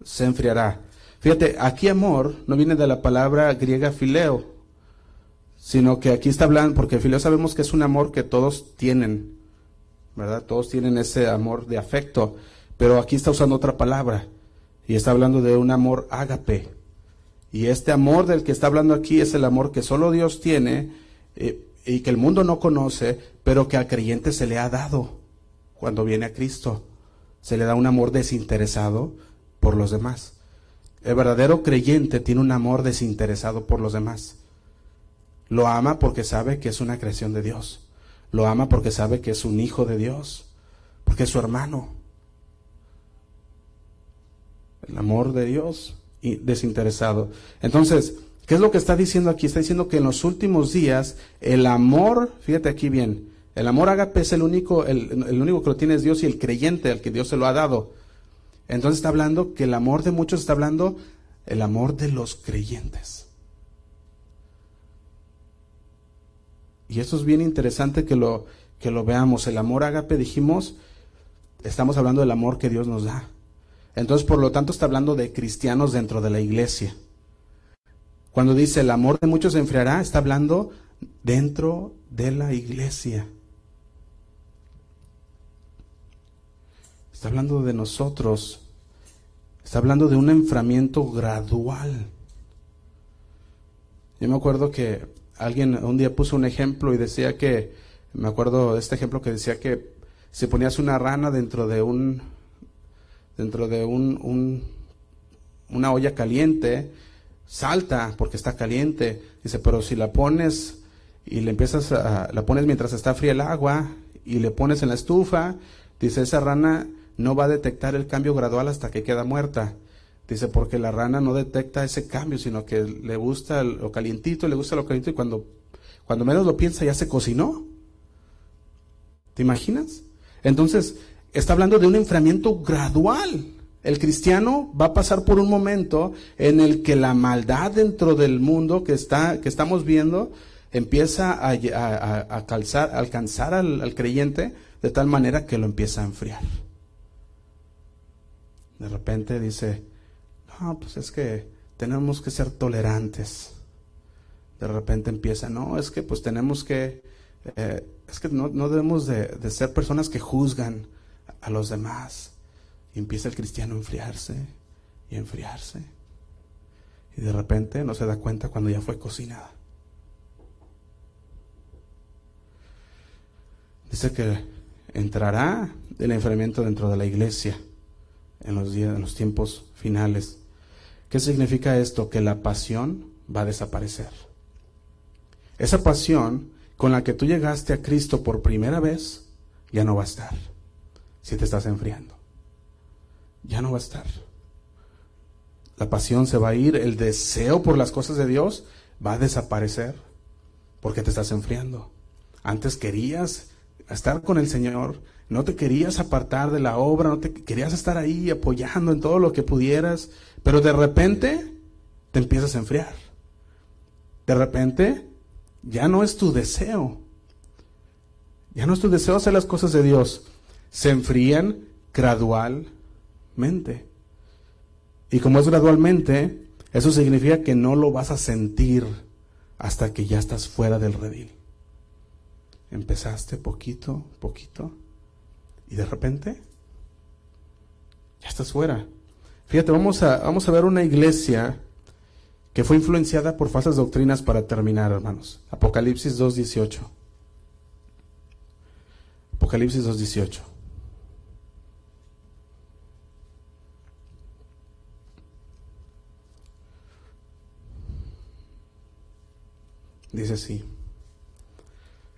se enfriará. Fíjate, aquí amor no viene de la palabra griega fileo, sino que aquí está hablando, porque fileo sabemos que es un amor que todos tienen, ¿verdad? Todos tienen ese amor de afecto, pero aquí está usando otra palabra y está hablando de un amor ágape. Y este amor del que está hablando aquí es el amor que solo Dios tiene eh, y que el mundo no conoce, pero que al creyente se le ha dado cuando viene a Cristo. Se le da un amor desinteresado por los demás. El verdadero creyente tiene un amor desinteresado por los demás. Lo ama porque sabe que es una creación de Dios. Lo ama porque sabe que es un hijo de Dios, porque es su hermano. El amor de Dios desinteresado. Entonces, ¿qué es lo que está diciendo aquí? Está diciendo que en los últimos días el amor, fíjate aquí bien, el amor agape es el único, el, único que lo tiene es Dios y el creyente al que Dios se lo ha dado. Entonces está hablando que el amor de muchos está hablando el amor de los creyentes. Y eso es bien interesante que lo, que lo veamos. El amor agape, dijimos, estamos hablando del amor que Dios nos da. Entonces, por lo tanto, está hablando de cristianos dentro de la iglesia. Cuando dice el amor de muchos se enfriará, está hablando dentro de la iglesia. Está hablando de nosotros. Está hablando de un enfriamiento gradual. Yo me acuerdo que alguien un día puso un ejemplo y decía que, me acuerdo de este ejemplo que decía que si ponías una rana dentro de un dentro de un, una olla caliente, salta porque está caliente. Dice, pero si la pones y le empiezas a, la pones mientras está fría el agua y le pones en la estufa, dice, esa rana no va a detectar el cambio gradual hasta que queda muerta. Dice, porque la rana no detecta ese cambio, sino que le gusta lo calientito, le gusta lo calientito y cuando, cuando menos lo piensa ya se cocinó. ¿Te imaginas? Entonces, está hablando de un enfriamiento gradual. El cristiano va a pasar por un momento en el que la maldad dentro del mundo que, está, que estamos viendo empieza a, calzar, alcanzar al, creyente de tal manera que lo empieza a enfriar. De repente dice, no, pues es que tenemos que ser tolerantes. De repente empieza, no, es que pues tenemos que, eh, es que no, debemos de, de, ser personas que juzgan a los demás. Y empieza el cristiano a enfriarse y a enfriarse. Y de repente no se da cuenta cuando ya fue cocinada. Dice que entrará el enfriamiento dentro de la iglesia en los días, en los tiempos finales. ¿Qué significa esto? Que la pasión va a desaparecer. Esa pasión con la que tú llegaste a Cristo por primera vez ya no va a estar si te estás enfriando. Ya no va a estar. La pasión se va a ir, el deseo por las cosas de Dios va a desaparecer porque te estás enfriando. Antes querías estar con el Señor, no te querías apartar de la obra, no te querías estar ahí apoyando en todo lo que pudieras, pero de repente te empiezas a enfriar. De repente ya no es tu deseo. Ya no es tu deseo hacer las cosas de Dios. Se enfrían gradualmente. Y como es gradualmente, eso significa que no lo vas a sentir hasta que ya estás fuera del redil. Empezaste poquito, poquito, y de repente ya estás fuera. Fíjate, vamos a, vamos a ver una iglesia que fue influenciada por falsas doctrinas para terminar, hermanos. Apocalipsis 2.18. Apocalipsis 2.18. Dice así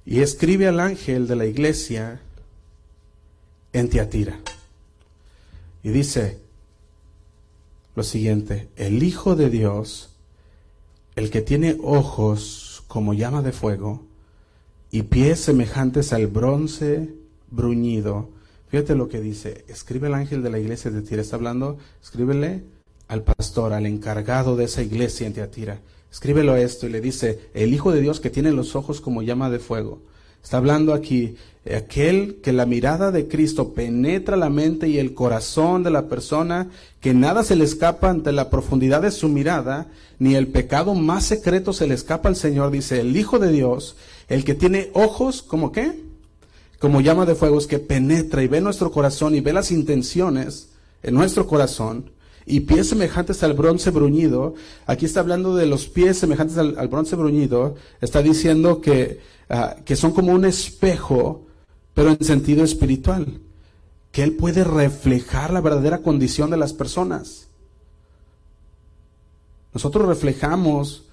y escribe al ángel de la iglesia en Tiatira. Y dice lo siguiente, el Hijo de Dios, el que tiene ojos como llama de fuego y pies semejantes al bronce bruñido. Fíjate lo que dice, escribe el ángel de la iglesia de Tiatira, está hablando, escríbele al pastor, al encargado de esa iglesia en Tiatira. Escríbelo esto y le dice, el Hijo de Dios que tiene los ojos como llama de fuego. Está hablando aquí, aquel que la mirada de Cristo penetra la mente y el corazón de la persona, que nada se le escapa ante la profundidad de su mirada, ni el pecado más secreto se le escapa al Señor, dice el Hijo de Dios, el que tiene ojos como qué? Como llama de fuego, es que penetra y ve nuestro corazón y ve las intenciones en nuestro corazón y pies semejantes al bronce bruñido. Aquí está hablando de los pies semejantes al, bronce bruñido. Está diciendo que, ah, que son como un espejo, pero en sentido espiritual. Que Él puede reflejar la verdadera condición de las personas. Nosotros reflejamos,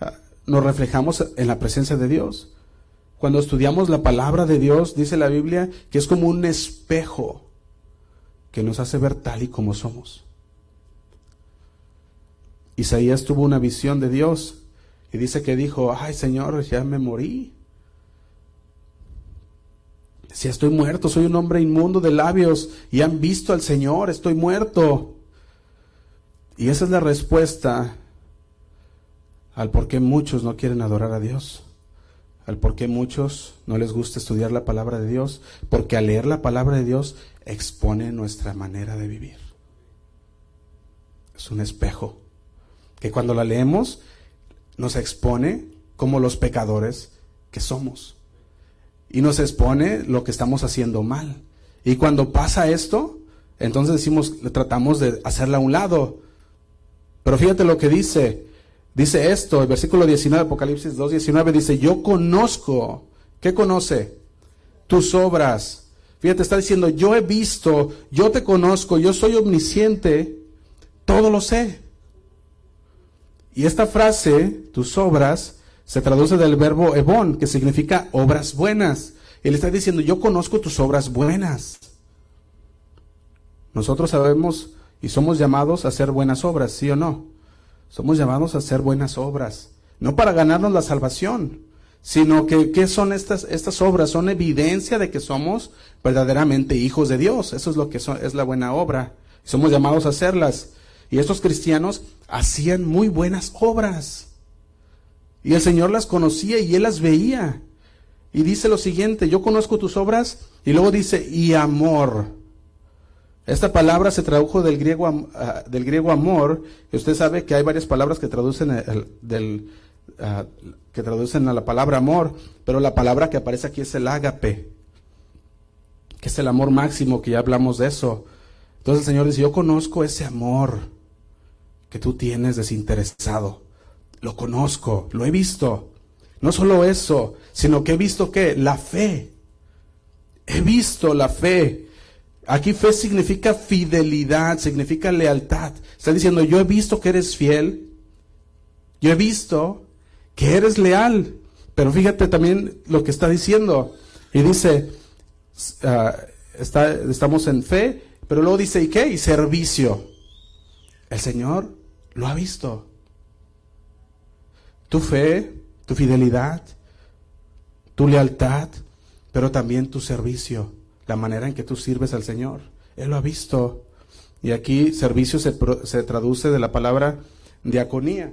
ah, nos reflejamos en la presencia de Dios. Cuando estudiamos la palabra de Dios, dice la Biblia que es como un espejo que nos hace ver tal y como somos. Isaías tuvo una visión de Dios y dice que dijo, ay Señor, ya me morí. Si estoy muerto, soy un hombre inmundo de labios y han visto al Señor, estoy muerto. Y esa es la respuesta al por qué muchos no quieren adorar a Dios, al por qué muchos no les gusta estudiar la palabra de Dios, porque al leer la palabra de Dios expone nuestra manera de vivir. Es un espejo que cuando la leemos nos expone como los pecadores que somos. Y nos expone lo que estamos haciendo mal. Y cuando pasa esto, entonces decimos, tratamos de hacerla a un lado. Pero fíjate lo que dice. Dice esto, el versículo 19, Apocalipsis 2, 19, dice, yo conozco, ¿qué conoce? Tus obras, Fíjate, está diciendo, yo he visto, yo te conozco, yo soy omnisciente, todo lo sé. Y esta frase, tus obras, se traduce del verbo ebon, que significa obras buenas. Él está diciendo, yo conozco tus obras buenas. Nosotros sabemos y somos llamados a hacer buenas obras, ¿sí o no? Somos llamados a hacer buenas obras, no para ganarnos la salvación, sino que ¿qué son estas, estas obras? Son evidencia de que somos verdaderamente hijos de Dios. Eso es lo que es la buena obra. Somos llamados a hacerlas. Y estos cristianos hacían muy buenas obras. Y el Señor las conocía y Él las veía. Y dice lo siguiente, yo conozco tus obras, y luego dice, y amor. Esta palabra se tradujo del griego, ah, del griego amor, y usted sabe que hay varias palabras que traducen del, ah, que traducen a la palabra amor, pero la palabra que aparece aquí es el ágape, que es el amor máximo, que ya hablamos de eso. Entonces el Señor dice, yo conozco ese amor que tú tienes desinteresado. Lo conozco, lo he visto. No solo eso, sino que he visto que la fe. He visto la fe. Aquí fe significa fidelidad, significa lealtad. Está diciendo, yo he visto que eres fiel. Yo he visto que eres leal. Pero fíjate también lo que está diciendo. Y dice, ah, estamos en fe, pero luego dice, ¿y qué? Y servicio. El Señor lo ha visto. Tu fe, tu fidelidad, tu lealtad, pero también tu servicio, la manera en que tú sirves al Señor. Él lo ha visto. Y aquí servicio se, se traduce de la palabra diaconía.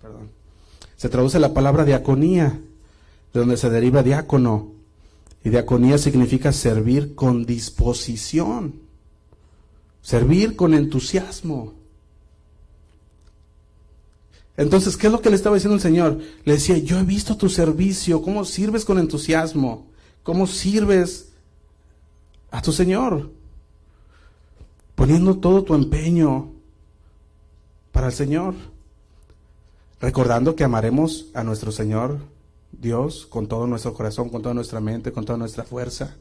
Perdón. Se traduce la palabra diaconía, de donde se deriva diácono. Y diaconía significa servir con disposición, servir con entusiasmo. Entonces, ¿qué es lo que le estaba diciendo el Señor? Le decía, yo he visto tu servicio, cómo sirves con entusiasmo, cómo sirves a tu Señor, poniendo todo tu empeño para el Señor, recordando que amaremos a nuestro Señor Dios con todo nuestro corazón, con toda nuestra mente, con toda nuestra fuerza.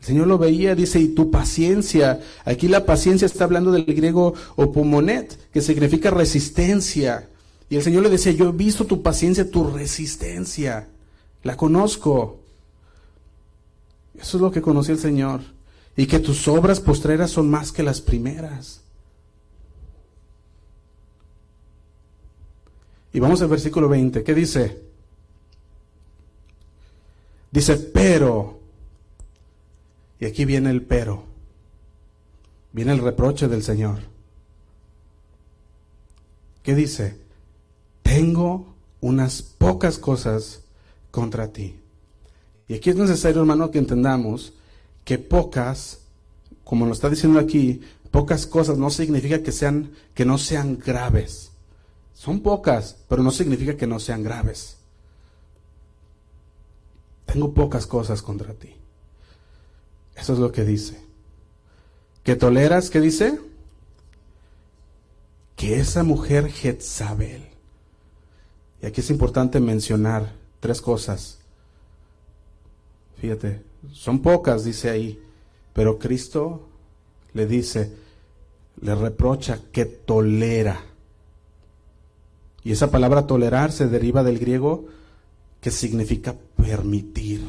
El Señor lo veía, dice, y tu paciencia. Aquí la paciencia está hablando del griego opomonet, que significa resistencia. Y el Señor le decía, yo he visto tu paciencia, tu resistencia. La conozco. Eso es lo que conoció el Señor. Y que tus obras postreras son más que las primeras. Y vamos al versículo 20. ¿Qué dice? Dice, pero, y aquí viene el pero, viene el reproche del Señor. ¿Qué dice? Tengo unas pocas cosas contra ti. Y aquí es necesario, hermano, que entendamos que pocas, como lo está diciendo aquí, pocas cosas no significa que sean que no sean graves. Son pocas, pero no significa que no sean graves tengo pocas cosas contra ti. Eso es lo que dice. ¿Que toleras? ¿Qué dice? Que esa mujer Jezabel. Y aquí es importante mencionar tres cosas. Fíjate, son pocas, dice ahí, pero Cristo le dice, le reprocha que tolera. Y esa palabra tolerar se deriva del griego que significa permitir.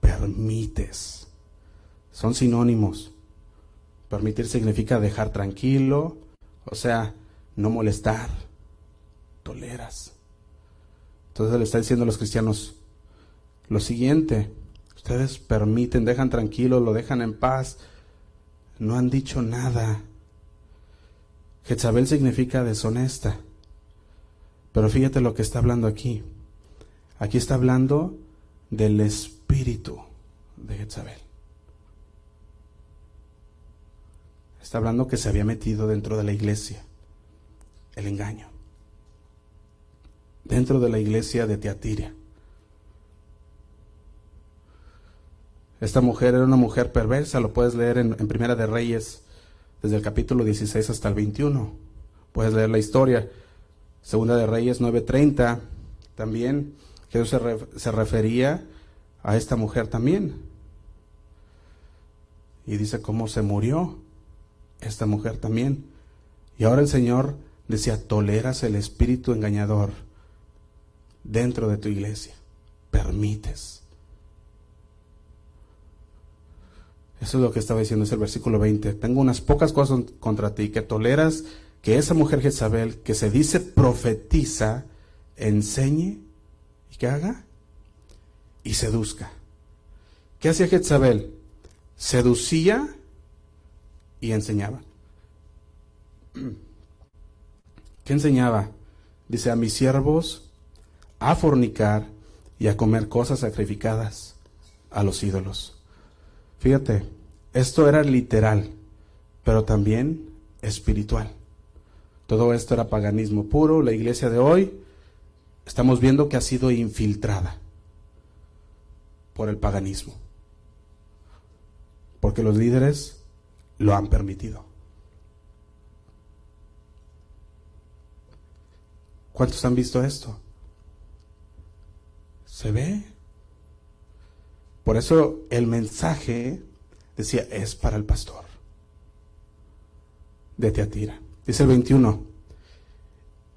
Permites. Son sinónimos. Permitir significa dejar tranquilo, o sea, no molestar. Toleras. Entonces le está diciendo a los cristianos lo siguiente. Ustedes permiten, dejan tranquilo, lo dejan en paz. No han dicho nada. Jezabel significa deshonesta. Pero fíjate lo que está hablando aquí. Aquí está hablando del espíritu de Jezabel. Está hablando que se había metido dentro de la iglesia el engaño. Dentro de la iglesia de Teatira. Esta mujer era una mujer perversa, lo puedes leer en, en, Primera de Reyes, desde el capítulo 16 hasta el 21. Puedes leer la historia. Segunda de Reyes 9:30 también Jesús se, se refería a esta mujer también. Y dice cómo se murió esta mujer también. Y ahora el Señor decía, toleras el espíritu engañador dentro de tu iglesia. Permites. Eso es lo que estaba diciendo, es el versículo 20. Tengo unas pocas cosas contra ti, que toleras que esa mujer Jezabel, que se dice profetiza, enseñe que haga y seduzca. ¿Qué hacía Jezabel? Seducía y enseñaba. ¿Qué enseñaba? Dice a mis siervos a fornicar y a comer cosas sacrificadas a los ídolos. Fíjate, esto era literal, pero también espiritual. Todo esto era paganismo puro. La iglesia de hoy estamos viendo que ha sido infiltrada por el paganismo. Porque los líderes lo han permitido. ¿Cuántos han visto esto? ¿Se ve? Por eso el mensaje decía, es para el pastor de Teatira. Dice el 21.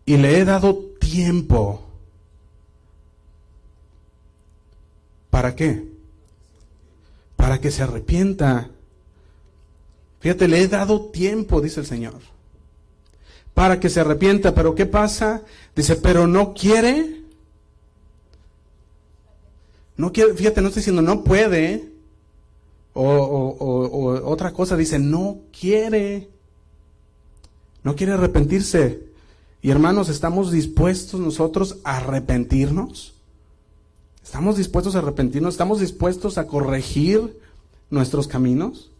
Y le he dado tiempo. ¿Para qué? Para que se arrepienta. Fíjate, le he dado tiempo, dice el Señor. Para que se arrepienta. Pero ¿qué pasa? Dice, pero no quiere no quiere, fíjate, no estoy diciendo no puede. O, otra cosa, dice no quiere. No quiere arrepentirse. Y hermanos, ¿estamos dispuestos nosotros a arrepentirnos? ¿Estamos dispuestos a arrepentirnos? ¿Estamos dispuestos a corregir nuestros caminos?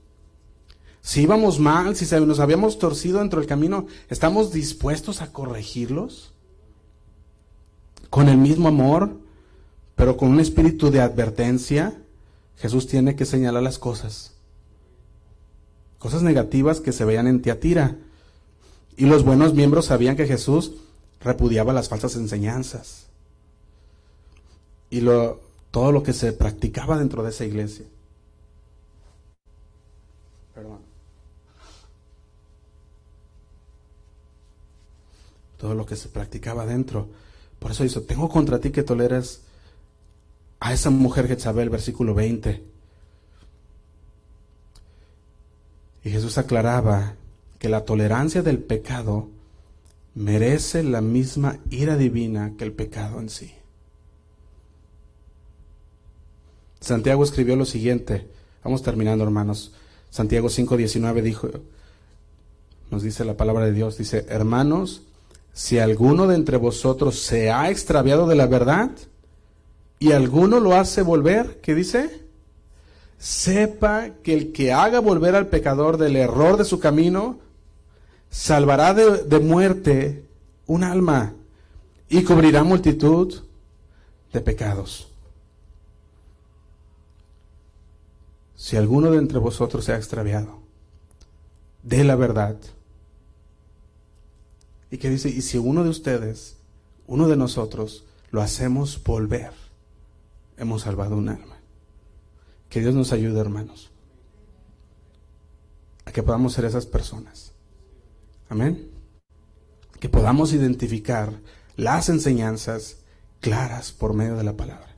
Si íbamos mal, si nos habíamos torcido dentro del camino, ¿estamos dispuestos a corregirlos? Con el mismo amor, pero con un espíritu de advertencia, Jesús tiene que señalar las cosas. Cosas negativas que se veían en Tiatira. Y los buenos miembros sabían que Jesús repudiaba las falsas enseñanzas. Y lo, todo lo que se practicaba dentro de esa iglesia. Perdón. Todo lo que se practicaba dentro. Por eso dice, tengo contra ti que toleras a esa mujer Jezabel, versículo 20. Y Jesús aclaraba que la tolerancia del pecado merece la misma ira divina que el pecado en sí. Santiago escribió lo siguiente, vamos terminando hermanos. Santiago 5:19 dijo, nos dice la palabra de Dios, dice, hermanos, si alguno de entre vosotros se ha extraviado de la verdad, y alguno lo hace volver, ¿qué dice? Sepa que el que haga volver al pecador del error de su camino, salvará de, de muerte un alma y cubrirá multitud de pecados. Si alguno de entre vosotros se ha extraviado de la verdad, y que dice, y si uno de ustedes, uno de nosotros, lo hacemos volver, hemos salvado un alma. Que Dios nos ayude, hermanos, a que podamos ser esas personas. Amén. Que podamos identificar las enseñanzas claras por medio de la palabra.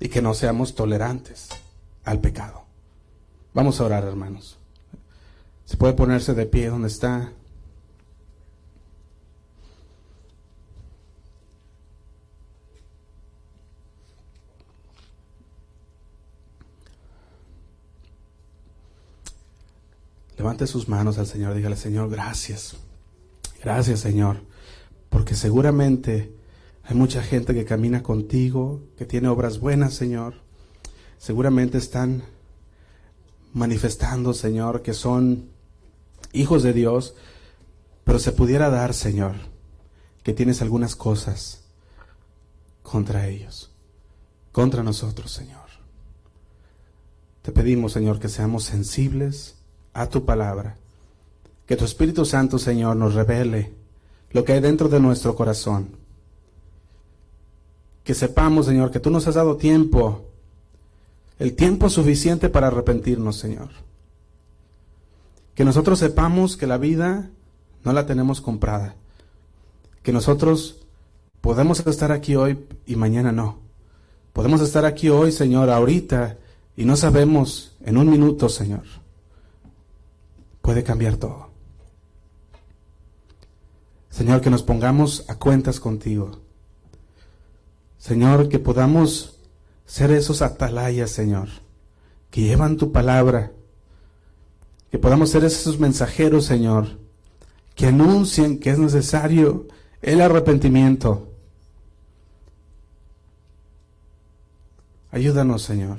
Y que no seamos tolerantes al pecado. Vamos a orar, hermanos. Se puede ponerse de pie donde está. Levante sus manos al Señor, dígale, Señor, gracias. Gracias, Señor, porque seguramente hay mucha gente que camina contigo, que tiene obras buenas, Señor. Seguramente están manifestando, Señor, que son hijos de Dios, pero se pudiera dar, Señor, que tienes algunas cosas contra ellos, contra nosotros, Señor. Te pedimos, Señor, que seamos sensibles a tu palabra. Que tu Espíritu Santo, Señor, nos revele lo que hay dentro de nuestro corazón. que sepamos, Señor, que tú nos has dado tiempo, el tiempo suficiente para arrepentirnos, Señor. Que nosotros sepamos que la vida no la tenemos comprada. Que nosotros podemos estar aquí hoy y mañana no. Podemos estar aquí hoy, Señor, ahorita, y no sabemos en un minuto, Señor. Puede cambiar todo. Señor, que nos pongamos a cuentas contigo. Señor, que podamos ser esos atalayas, Señor, que llevan tu palabra. Que podamos ser esos mensajeros, Señor, que anuncien que es necesario el arrepentimiento. Ayúdanos, Señor.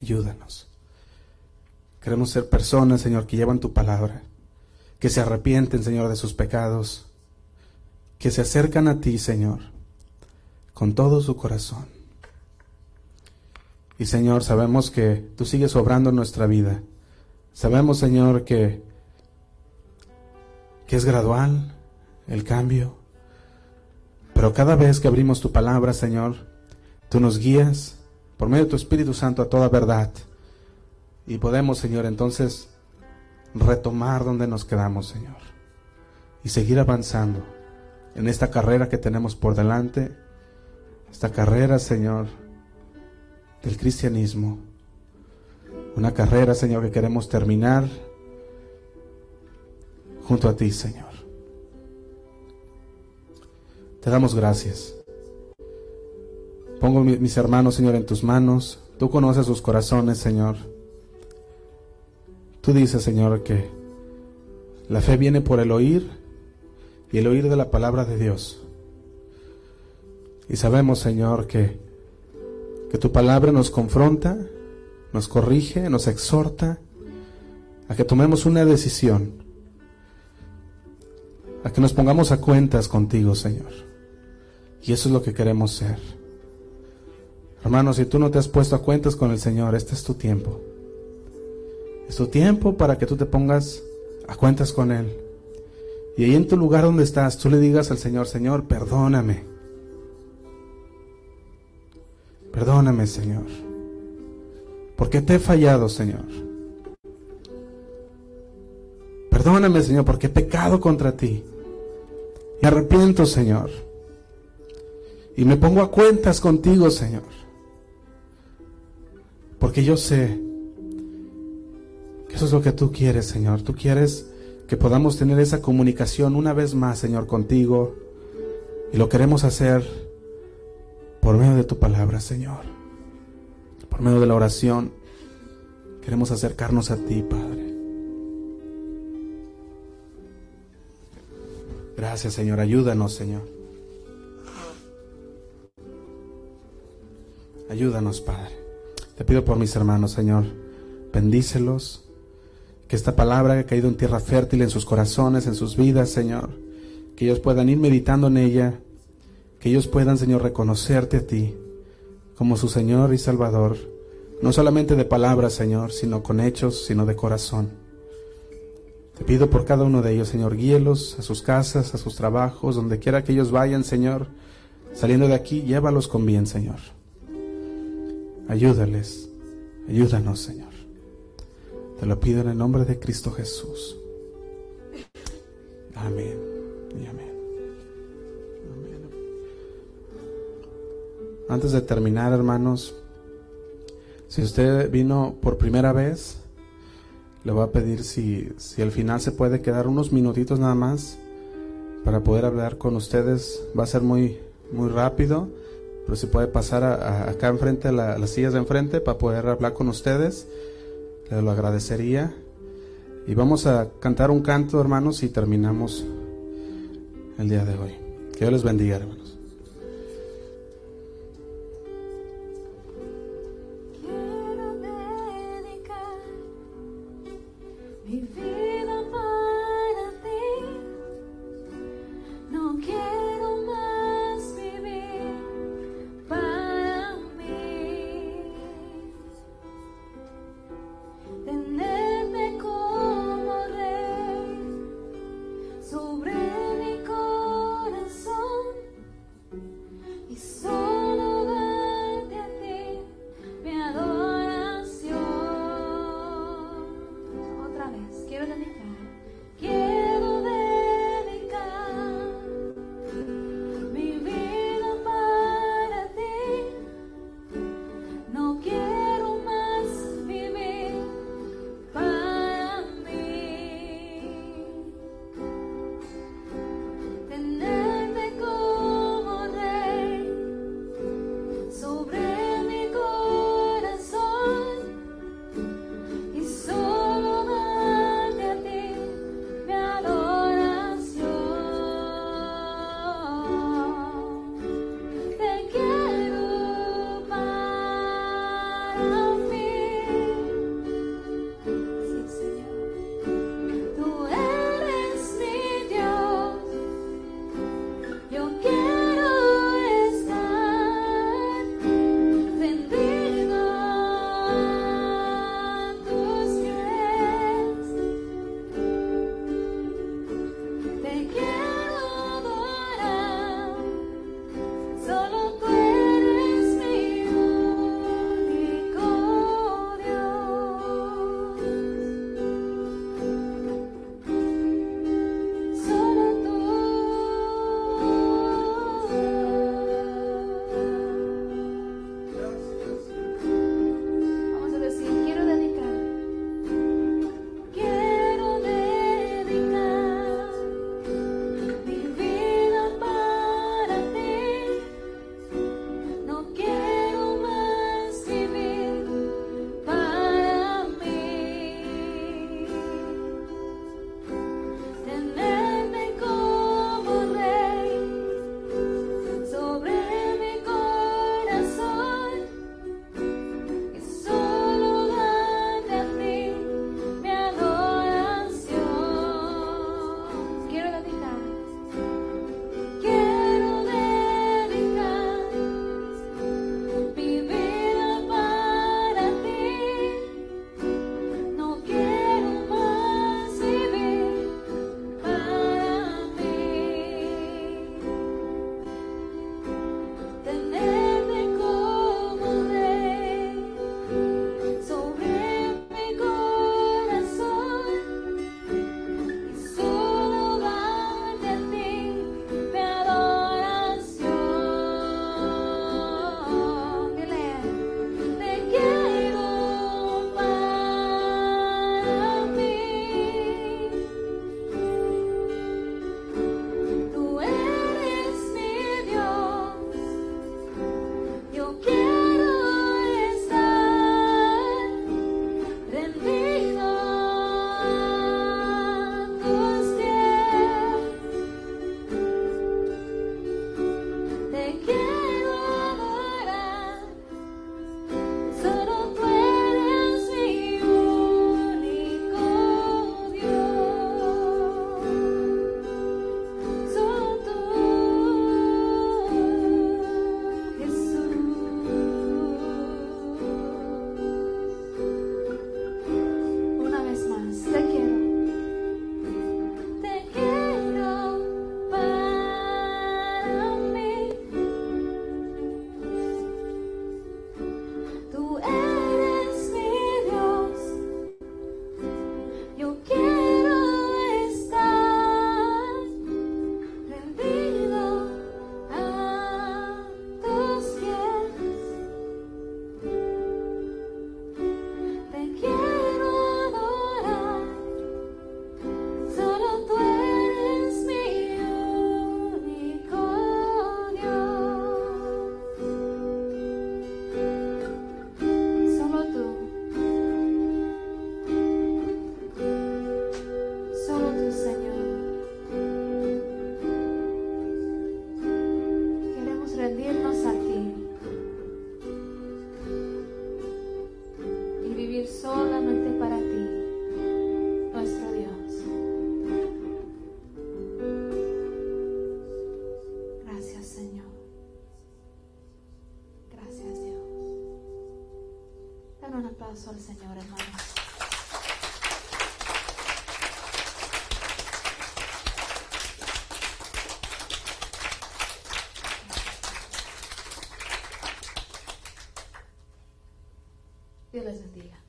Ayúdanos. Queremos ser personas, Señor, que llevan tu palabra, que se arrepienten, Señor, de sus pecados, que se acercan a ti, Señor, con todo su corazón. Y Señor, sabemos que tú sigues obrando nuestra vida. Sabemos, Señor, que, que es gradual el cambio. Pero cada vez que abrimos tu palabra, Señor, tú nos guías por medio de tu Espíritu Santo a toda verdad. Y podemos, Señor, entonces retomar donde nos quedamos, Señor. Y seguir avanzando en esta carrera que tenemos por delante. Esta carrera, Señor, del cristianismo. Una carrera, Señor, que queremos terminar junto a ti, Señor. Te damos gracias. Pongo mis hermanos, Señor, en tus manos. Tú conoces sus corazones, Señor. Tú dices, Señor, que la fe viene por el oír y el oír de la palabra de Dios. Y sabemos, Señor, que, que tu palabra nos confronta, nos corrige, nos exhorta a que tomemos una decisión, a que nos pongamos a cuentas contigo, Señor. Y eso es lo que queremos ser. Hermano, si tú no te has puesto a cuentas con el Señor, este es tu tiempo. Es tu tiempo para que tú te pongas a cuentas con Él. Y ahí en tu lugar donde estás, tú le digas al Señor, Señor, perdóname. Perdóname, Señor. Porque te he fallado, Señor. Perdóname, Señor, porque he pecado contra ti. Me arrepiento, Señor. Y me pongo a cuentas contigo, Señor. Porque yo sé que eso es lo que tú quieres, Señor. Tú quieres que podamos tener esa comunicación una vez más, Señor, contigo. Y lo queremos hacer por medio de tu palabra, Señor. Por medio de la oración. Queremos acercarnos a ti, Padre. Gracias, Señor. Ayúdanos, Señor. Ayúdanos, Padre. Te pido por mis hermanos, Señor, bendícelos. Que esta palabra haya caído en tierra fértil en sus corazones, en sus vidas, Señor. Que ellos puedan ir meditando en ella. Que ellos puedan, Señor, reconocerte a ti como su Señor y Salvador. No solamente de palabras, Señor, sino con hechos, sino de corazón. Te pido por cada uno de ellos, Señor, guíelos a sus casas, a sus trabajos, donde quiera que ellos vayan, Señor. Saliendo de aquí, llévalos con bien, Señor. Ayúdales, ayúdanos, Señor. Te lo pido en el nombre de Cristo Jesús. Amén y amén. Antes de terminar, hermanos, si usted vino por primera vez, le voy a pedir si, si al final se puede quedar unos minutitos nada más para poder hablar con ustedes. Va a ser muy, muy rápido pero si puede pasar acá enfrente, a las sillas de enfrente, para poder hablar con ustedes, le lo agradecería. Y vamos a cantar un canto, hermanos, y terminamos el día de hoy. Que Dios les bendiga, hermanos. Al Señor, hermanos. Dios les bendiga.